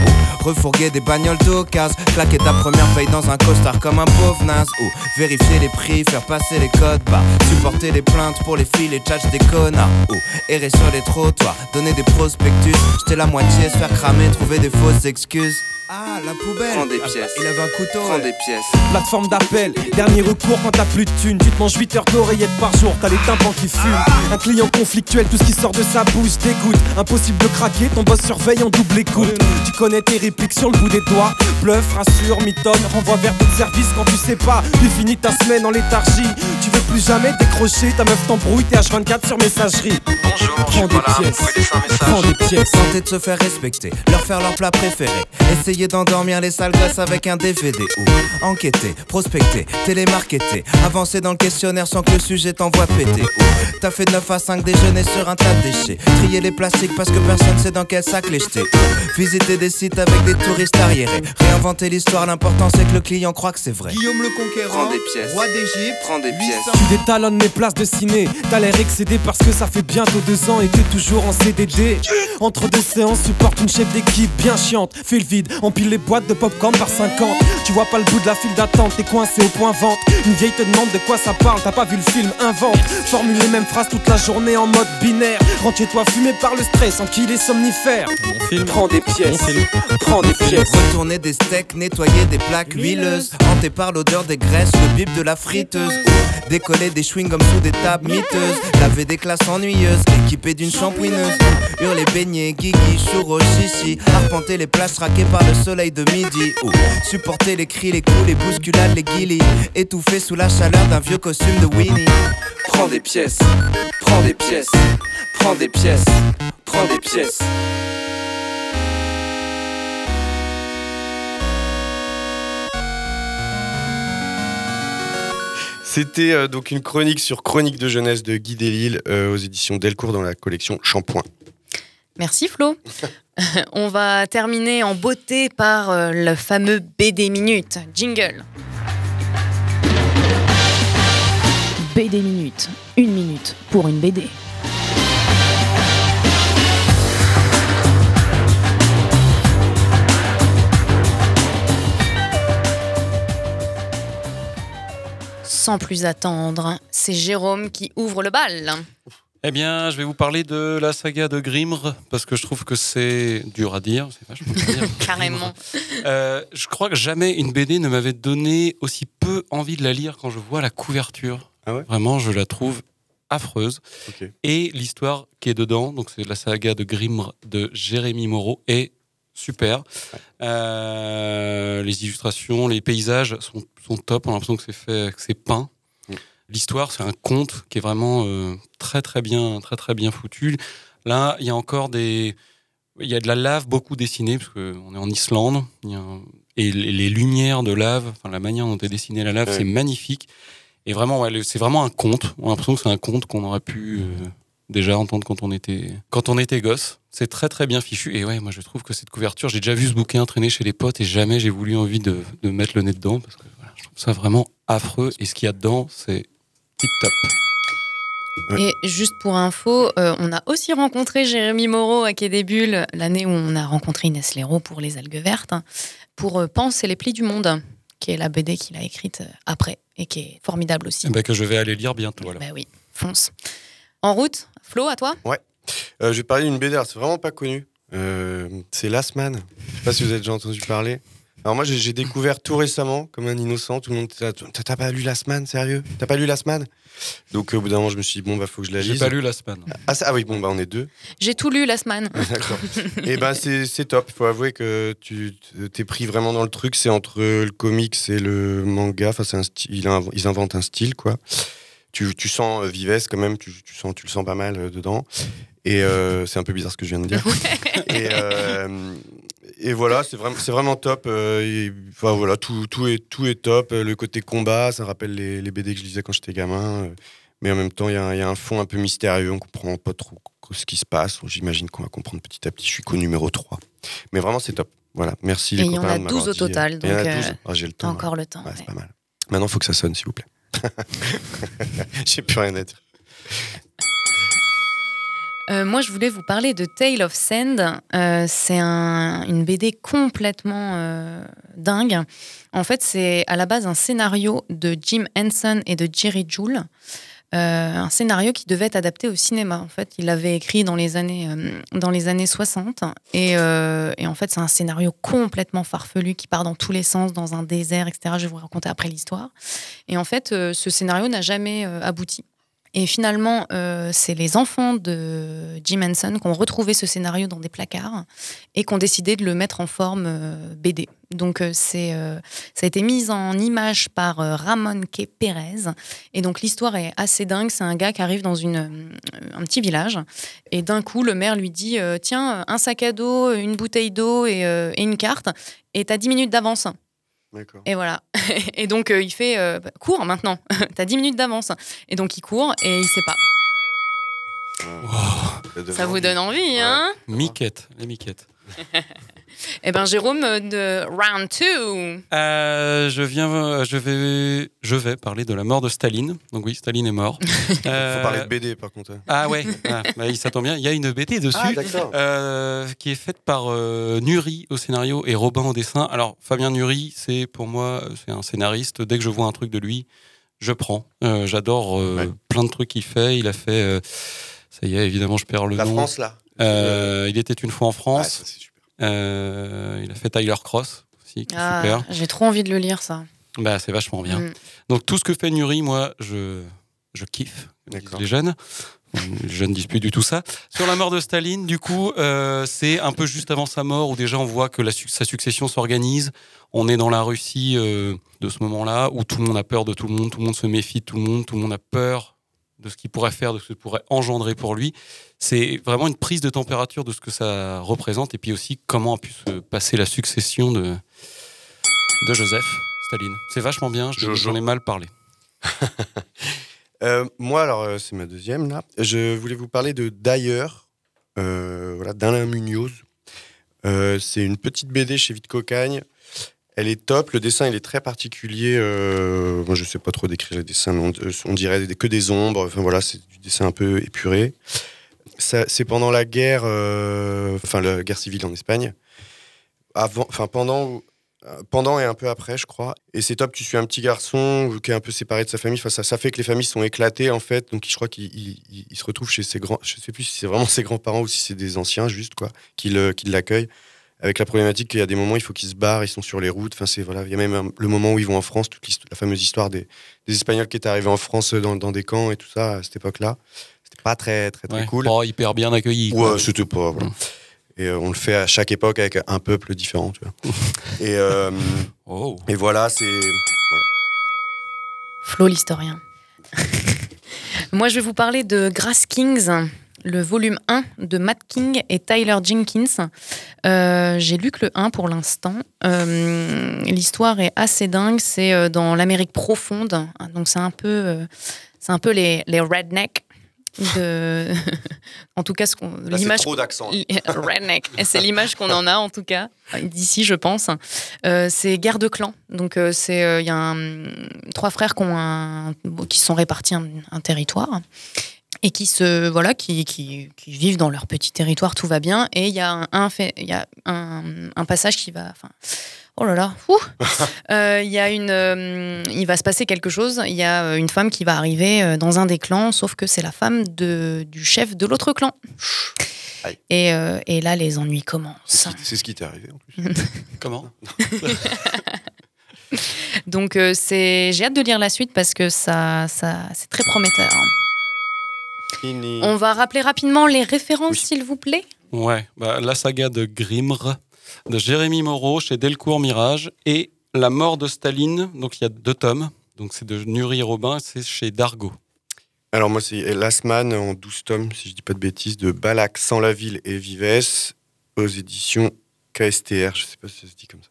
Q: Ou refourguer des bagnoles d'occasion. Claquer ta première paye dans un costard comme un pauvre naze. Ou vérifier les prix, faire passer les codes barres. Supporter les plaintes pour les filles, les tchatchs des connards. Ou errer sur les trottoirs, donner des prospectus. Jeter la moitié, se faire cramer, trouver des fausses excuses. Ah, la poubelle. Prends des pièces. Il avait un couteau. Prends des pièces.
R: Plateforme d'appel, dernier recours quand t'as plus de thunes. Tu te manges 8 heures d'oreillettes par jour, t'as les tympans qui fument. Un client conflictuel, tout ce qui sort de sa bouche dégoûte. Impossible de craquer, ton boss surveille en double écoute. Tu connais tes répliques sur le bout des doigts. Bluff, rassure, mitonne, renvoie vers d'autres services quand tu sais pas. Tu finis ta semaine en léthargie. Tu veux plus jamais décrocher. Ta meuf t'embrouille, t'es H24 sur messagerie.
Q: Bonjour,
R: Prends des pièces. Prends des pièces.
Q: Tenter de se faire respecter, leur faire leur plat préféré. Essayer d'endormir les sales gosses avec un DVD ou enquêter, prospecter, télémarketer. Avancer dans le questionnaire sans que le sujet t'envoie péter. Ou t'as fait de 9 à 5 déjeuner sur un tas de déchets. Trier les plastiques parce que personne sait dans quel sac les jeter. Visiter des sites avec des touristes arriérés. Réinventer l'histoire, l'important c'est que le client croit que c'est vrai.
L: Guillaume le Conquérant,
Q: Prends des pièces.
L: roi d'Égypte,
Q: Prends des pièces.
R: Tu détalonnes mes places de ciné. T'as l'air excédé parce que ça fait bientôt deux ans et t'es toujours en CDD. Entre deux séances, supporte une chef d'équipe bien chiante. Fais le vide, empile les boîtes de popcorn par 50. Tu vois pas le bout de la file d'attente, t'es coincé au point vente. Une vieille te demande de quoi ça parle, t'as pas vu le film, invente. Formule les mêmes phrases toute la journée en mode binaire. Rentre chez toi fumé par le stress, en qu'il est somnifère. Prends des pièces, prends des pièces.
Q: Retourner des steaks, nettoyer des plaques huileuses. Hanté par l'odeur des graisses, le bip de la friteuse. Décoller des chewing-gums sous des tables miteuses. Laver des classes ennuyeuses, équipées d'une shampouineuse. Ou Hurler, baigner, guigui, churro, chichi. Arpenter les plages traquées par le soleil de midi. Ou supporter les cris, les coups, les bousculades, les guillis. Étouffer sous la chaleur d'un vieux costume de Winnie.
L: Prends des pièces, prends des pièces, prends des pièces, prends des pièces.
E: C'était euh, donc une chronique sur Chronique de jeunesse de Guy Delisle euh, aux éditions Delcourt dans la collection Shampoing.
C: Merci Flo. On va terminer en beauté par euh, le fameux BD Minute. Jingle. BD Minute. Une minute pour une BD. Sans plus attendre, c'est Jérôme qui ouvre le bal.
D: Eh bien, je vais vous parler de la saga de Grimr, parce que je trouve que c'est dur à dire. C'est vachement dur à dire.
C: Carrément.
D: Euh, je crois que jamais une BD ne m'avait donné aussi peu envie de la lire quand je vois la couverture. Vraiment, je la trouve affreuse. Et l'histoire qui est dedans, donc c'est la saga de Grimr de Jérémy Moreau, est super. Euh, les illustrations, les paysages sont, sont top. On a l'impression que c'est fait, que c'est peint. L'histoire, c'est un conte qui est vraiment euh, très très bien, très très bien foutu. Là, il y a encore des, il y a de la lave beaucoup dessinée parce qu'on est en Islande. Il y a un- et les, les lumières de lave, enfin la manière dont est dessinée la lave,
E: Ouais.
D: c'est magnifique. Et vraiment, ouais, c'est vraiment un conte. On a l'impression que c'est un conte qu'on aurait pu euh, déjà entendre quand on était quand on était gosse. C'est très très bien fichu. Et ouais, moi je trouve que cette couverture, j'ai déjà vu ce bouquin traîner chez les potes et jamais j'ai voulu envie de, de mettre le nez dedans parce que voilà, je trouve ça vraiment affreux. Et ce qu'il y a dedans, c'est tip top.
C: Et juste pour info, euh, on a aussi rencontré Jérémy Moreau à Quai des Bulles l'année où on a rencontré Inès Léraud pour Les Algues Vertes, hein, pour euh, Pense et les plis du monde, qui est la BD qu'il a écrite euh, après et qui est formidable aussi.
D: Ben, que je vais aller lire bientôt. Alors.
C: Bah oui, fonce. En route, Flo, à toi
E: Ouais. Euh, je vais parler d'une BD, c'est vraiment pas connu. Euh, c'est Last Man. Je sais pas si vous avez déjà entendu parler. Alors moi, j'ai j'ai découvert tout récemment, comme un innocent, tout le monde T'as pas lu Last Man, sérieux? T'as pas lu Last Man? Donc au bout d'un moment, je me suis dit, bon, bah faut que je la
D: J'ai
E: lise.
D: pas lu Last Man.
E: Ah, ah oui, bon, bah on est deux.
C: J'ai tout lu la semaine.
E: D'accord. Et ben c'est c'est top. Faut avouer que tu t'es pris vraiment dans le truc. C'est entre le comics et le manga. Enfin, un style. il Ils inventent un style, quoi. Tu, tu sens euh, vivesse quand même. Tu, tu sens, tu le sens pas mal euh, dedans. Et euh, c'est un peu bizarre ce que je viens de dire. et, euh, et voilà, c'est vraiment, c'est vraiment top. et, enfin, voilà, tout, tout est, tout est top. Le côté combat, ça rappelle les, les BD que je lisais quand j'étais gamin. mais en même temps, il y, a un- il y a un fond un peu mystérieux. On comprend pas trop ce qui se passe. J'imagine qu'on va comprendre petit à petit. Je suis qu'au numéro 3. Mais vraiment, c'est top. Voilà, merci
C: Et
E: les
C: il y en a
E: de m'avoir
C: 12 au total, donc,
E: 12.
C: euh,
E: Ah, J'ai le temps.
C: encore
E: ouais.
C: le temps,
E: Ouais, c'est pas mal. Maintenant, il faut que ça sonne, s'il vous plaît. J'ai plus rien à dire.
C: Euh, moi, je voulais vous parler de Tale of Sand. Euh, c'est un- une BD complètement euh, dingue. En fait, c'est à la base un scénario de Jim Henson et de Jerry Joule. Euh, un scénario qui devait être adapté au cinéma. En fait, il l'avait écrit dans les années, euh, dans les années 60. Et, euh, et en fait, c'est un scénario complètement farfelu qui part dans tous les sens, dans un désert, etc. Je vais vous raconter après l'histoire. Et en fait, ce scénario n'a jamais abouti. Et finalement, euh, c'est les enfants de Jim Henson qui ont retrouvé ce scénario dans des placards et qui ont décidé de le mettre en forme euh, BD. Donc, euh, c'est, ça a été mis en image par Ramon K. Pérez. Et donc, l'histoire est assez dingue. C'est un gars qui arrive dans une, un petit village. Et d'un coup, le maire lui dit Tiens, un sac à dos, une bouteille d'eau et, et une carte. Et t'as 10 minutes d'avance.
E: D'accord.
C: Et voilà. Et donc, euh, il fait euh, bah, cours maintenant. T'as 10 minutes d'avance. Et donc, il court et il sait pas. Ça vous donne envie, hein
D: Miquette, les miquettes.
C: Eh ben, Jérôme, euh, de round 2.
D: Euh, je viens, euh, je vais, je vais parler de la mort de Staline. Donc oui, Staline est mort. Euh,
E: Faut parler de BD par contre.
D: Ah ouais, ah, bah, ça tombe bien. Il y a une BD dessus
E: Ah,
D: euh, qui est faite par euh, Nuri au scénario et Robin au dessin. Alors Fabien Nuri, c'est pour moi, c'est un scénariste. Dès que je vois un truc de lui, je prends. Euh, J'adore euh, plein de trucs qu'il fait. Il a fait, euh, ça y est, évidemment, je perds le
E: La
D: nom.
E: France, là.
D: Euh, il était une fois en France.
E: Ça,
D: il a fait Tyler Cross aussi, qui est
C: Ah,
D: super.
C: J'ai trop envie de le lire, ça.
D: Bah, c'est vachement bien.
C: Mm.
D: Donc tout ce que fait Nuri, moi, je, je kiffe. Les jeunes. Les jeunes disent plus du tout ça. Sur la mort de Staline, du coup, euh, c'est un peu juste avant sa mort où déjà on voit que la su- sa succession s'organise. On est dans la Russie euh, de ce moment-là où tout le monde a peur de tout le monde, tout le monde se méfie de tout le monde, tout le monde a peur de ce qu'il pourrait faire, de ce qu'il pourrait engendrer pour lui. C'est vraiment une prise de température de ce que ça représente et puis aussi comment a pu se passer la succession de, de Joseph Staline. C'est vachement bien, je- j'en ai mal parlé.
E: Euh, moi, alors, euh, c'est ma deuxième, là. Je voulais vous parler de D'ailleurs, euh, voilà, d'Alain Munoz. Euh, c'est une petite BD chez Vite Cocagne. Elle est top. Le dessin, il est très particulier. Euh, moi, je sais pas trop décrire les dessins. On, on dirait que des ombres. Enfin, voilà, c'est du dessin un peu épuré. C'est pendant la guerre, euh, enfin, la guerre civile en Espagne. Avant, enfin, pendant, euh, pendant et un peu après, je crois. Et c'est top, tu suis un petit garçon qui est un peu séparé de sa famille. Enfin, ça, ça fait que les familles sont éclatées, en fait. Donc, je crois qu'il il- il- il se retrouve chez ses grands. Je sais plus si c'est vraiment ses grands-parents ou si c'est des anciens, juste, quoi, qui l'accueillent. Avec la problématique qu'il y a des moments, il faut qu'ils se barrent, ils sont sur les routes. Enfin, c'est voilà. Il y a même un- le moment où ils vont en France, toute la fameuse histoire des, des Espagnols qui étaient arrivés en France dans, dans des camps et tout ça à cette époque-là. C'était pas très, très, très
D: Ouais.
E: cool.
D: Oh, hyper bien accueilli.
E: Ouais, c'était pas. voilà. Et euh, on le fait à chaque époque avec un peuple différent. Tu vois. et, euh, et voilà, c'est.
C: Flo l'historien. Moi, je vais vous parler de Grass Kings, le volume 1 de Matt King et Tyler Jenkins. Euh, J'ai lu que le 1 pour l'instant. Euh, L'histoire est assez dingue. C'est euh, dans l'Amérique profonde. Donc, c'est un peu, c'est un peu les, les rednecks. De... en tout cas, ce qu'on
E: Là, c'est
C: l'image
E: trop d'accent.
C: redneck. C'est l'image qu'on en a en tout cas d'ici, je pense. Euh, c'est guerre de clans. Donc euh, c'est il y a un- trois frères qui ont un- qui sont répartis un, un territoire et qui se voilà qui, qui, qui vivent dans leur petit territoire, tout va bien. Et il y a un, un fait, il y a un, un passage qui va. Enfin, oh là là, ouh. Euh, il y a une, euh, il va se passer quelque chose. Il y a euh, une femme qui va arriver dans un des clans, sauf que c'est la femme de, du chef de l'autre clan. Et, euh, et là, les ennuis commencent.
E: C'est ce qui t'est arrivé en plus.
D: Comment?
C: Donc euh, c'est, j'ai hâte de lire la suite parce que ça, ça, c'est très prometteur.
E: Fini.
C: On va rappeler rapidement les références, s'il vous plaît.
D: Ouais, bah, la saga de Grimr, de Jérémy Moreau chez Delcourt Mirage, et La mort de Staline, donc il y a deux tomes, donc c'est de Nuri et Robin, c'est chez Dargo.
E: Alors moi, c'est Last Man en 12 tomes, si je dis pas de bêtises, de Balak, Sans la ville et Vives, aux éditions KSTR. Je sais pas si ça se dit comme ça.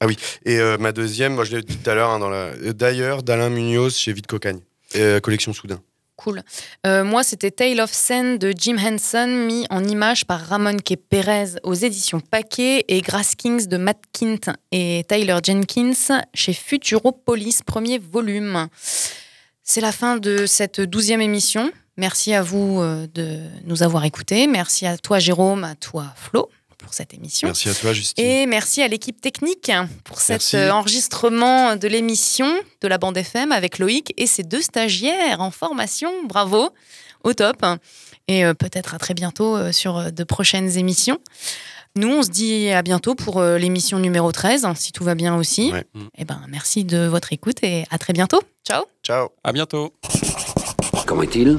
E: Ah oui, et euh, ma deuxième, moi je l'ai dit tout à l'heure, hein, dans la... euh, d'ailleurs, d'Alain Munoz chez Vite Cocagne, euh, collection Soudain.
C: Cool. Euh, moi, c'était Tale of Sen de Jim Henson, mis en image par Ramon K. Perez aux éditions Paquet et Grass Kings de Matt Kint et Tyler Jenkins chez Futuropolis, premier volume. C'est la fin de cette douzième émission. Merci à vous euh, de nous avoir écoutés. Merci à toi, Jérôme, à toi, Flo, pour cette émission.
E: Merci à toi, Justine.
C: Et merci à l'équipe technique pour cet
E: Merci.
C: enregistrement de l'émission de la bande FM avec Loïc et ses deux stagiaires en formation. Bravo, au top. Et euh, peut-être à très bientôt euh, sur euh, de prochaines émissions. Nous, on se dit à bientôt pour l'émission numéro 13, si tout va bien aussi. Et ben, merci de votre écoute et à très bientôt. Ciao.
E: Ciao.
D: À bientôt.
G: Comment est-il?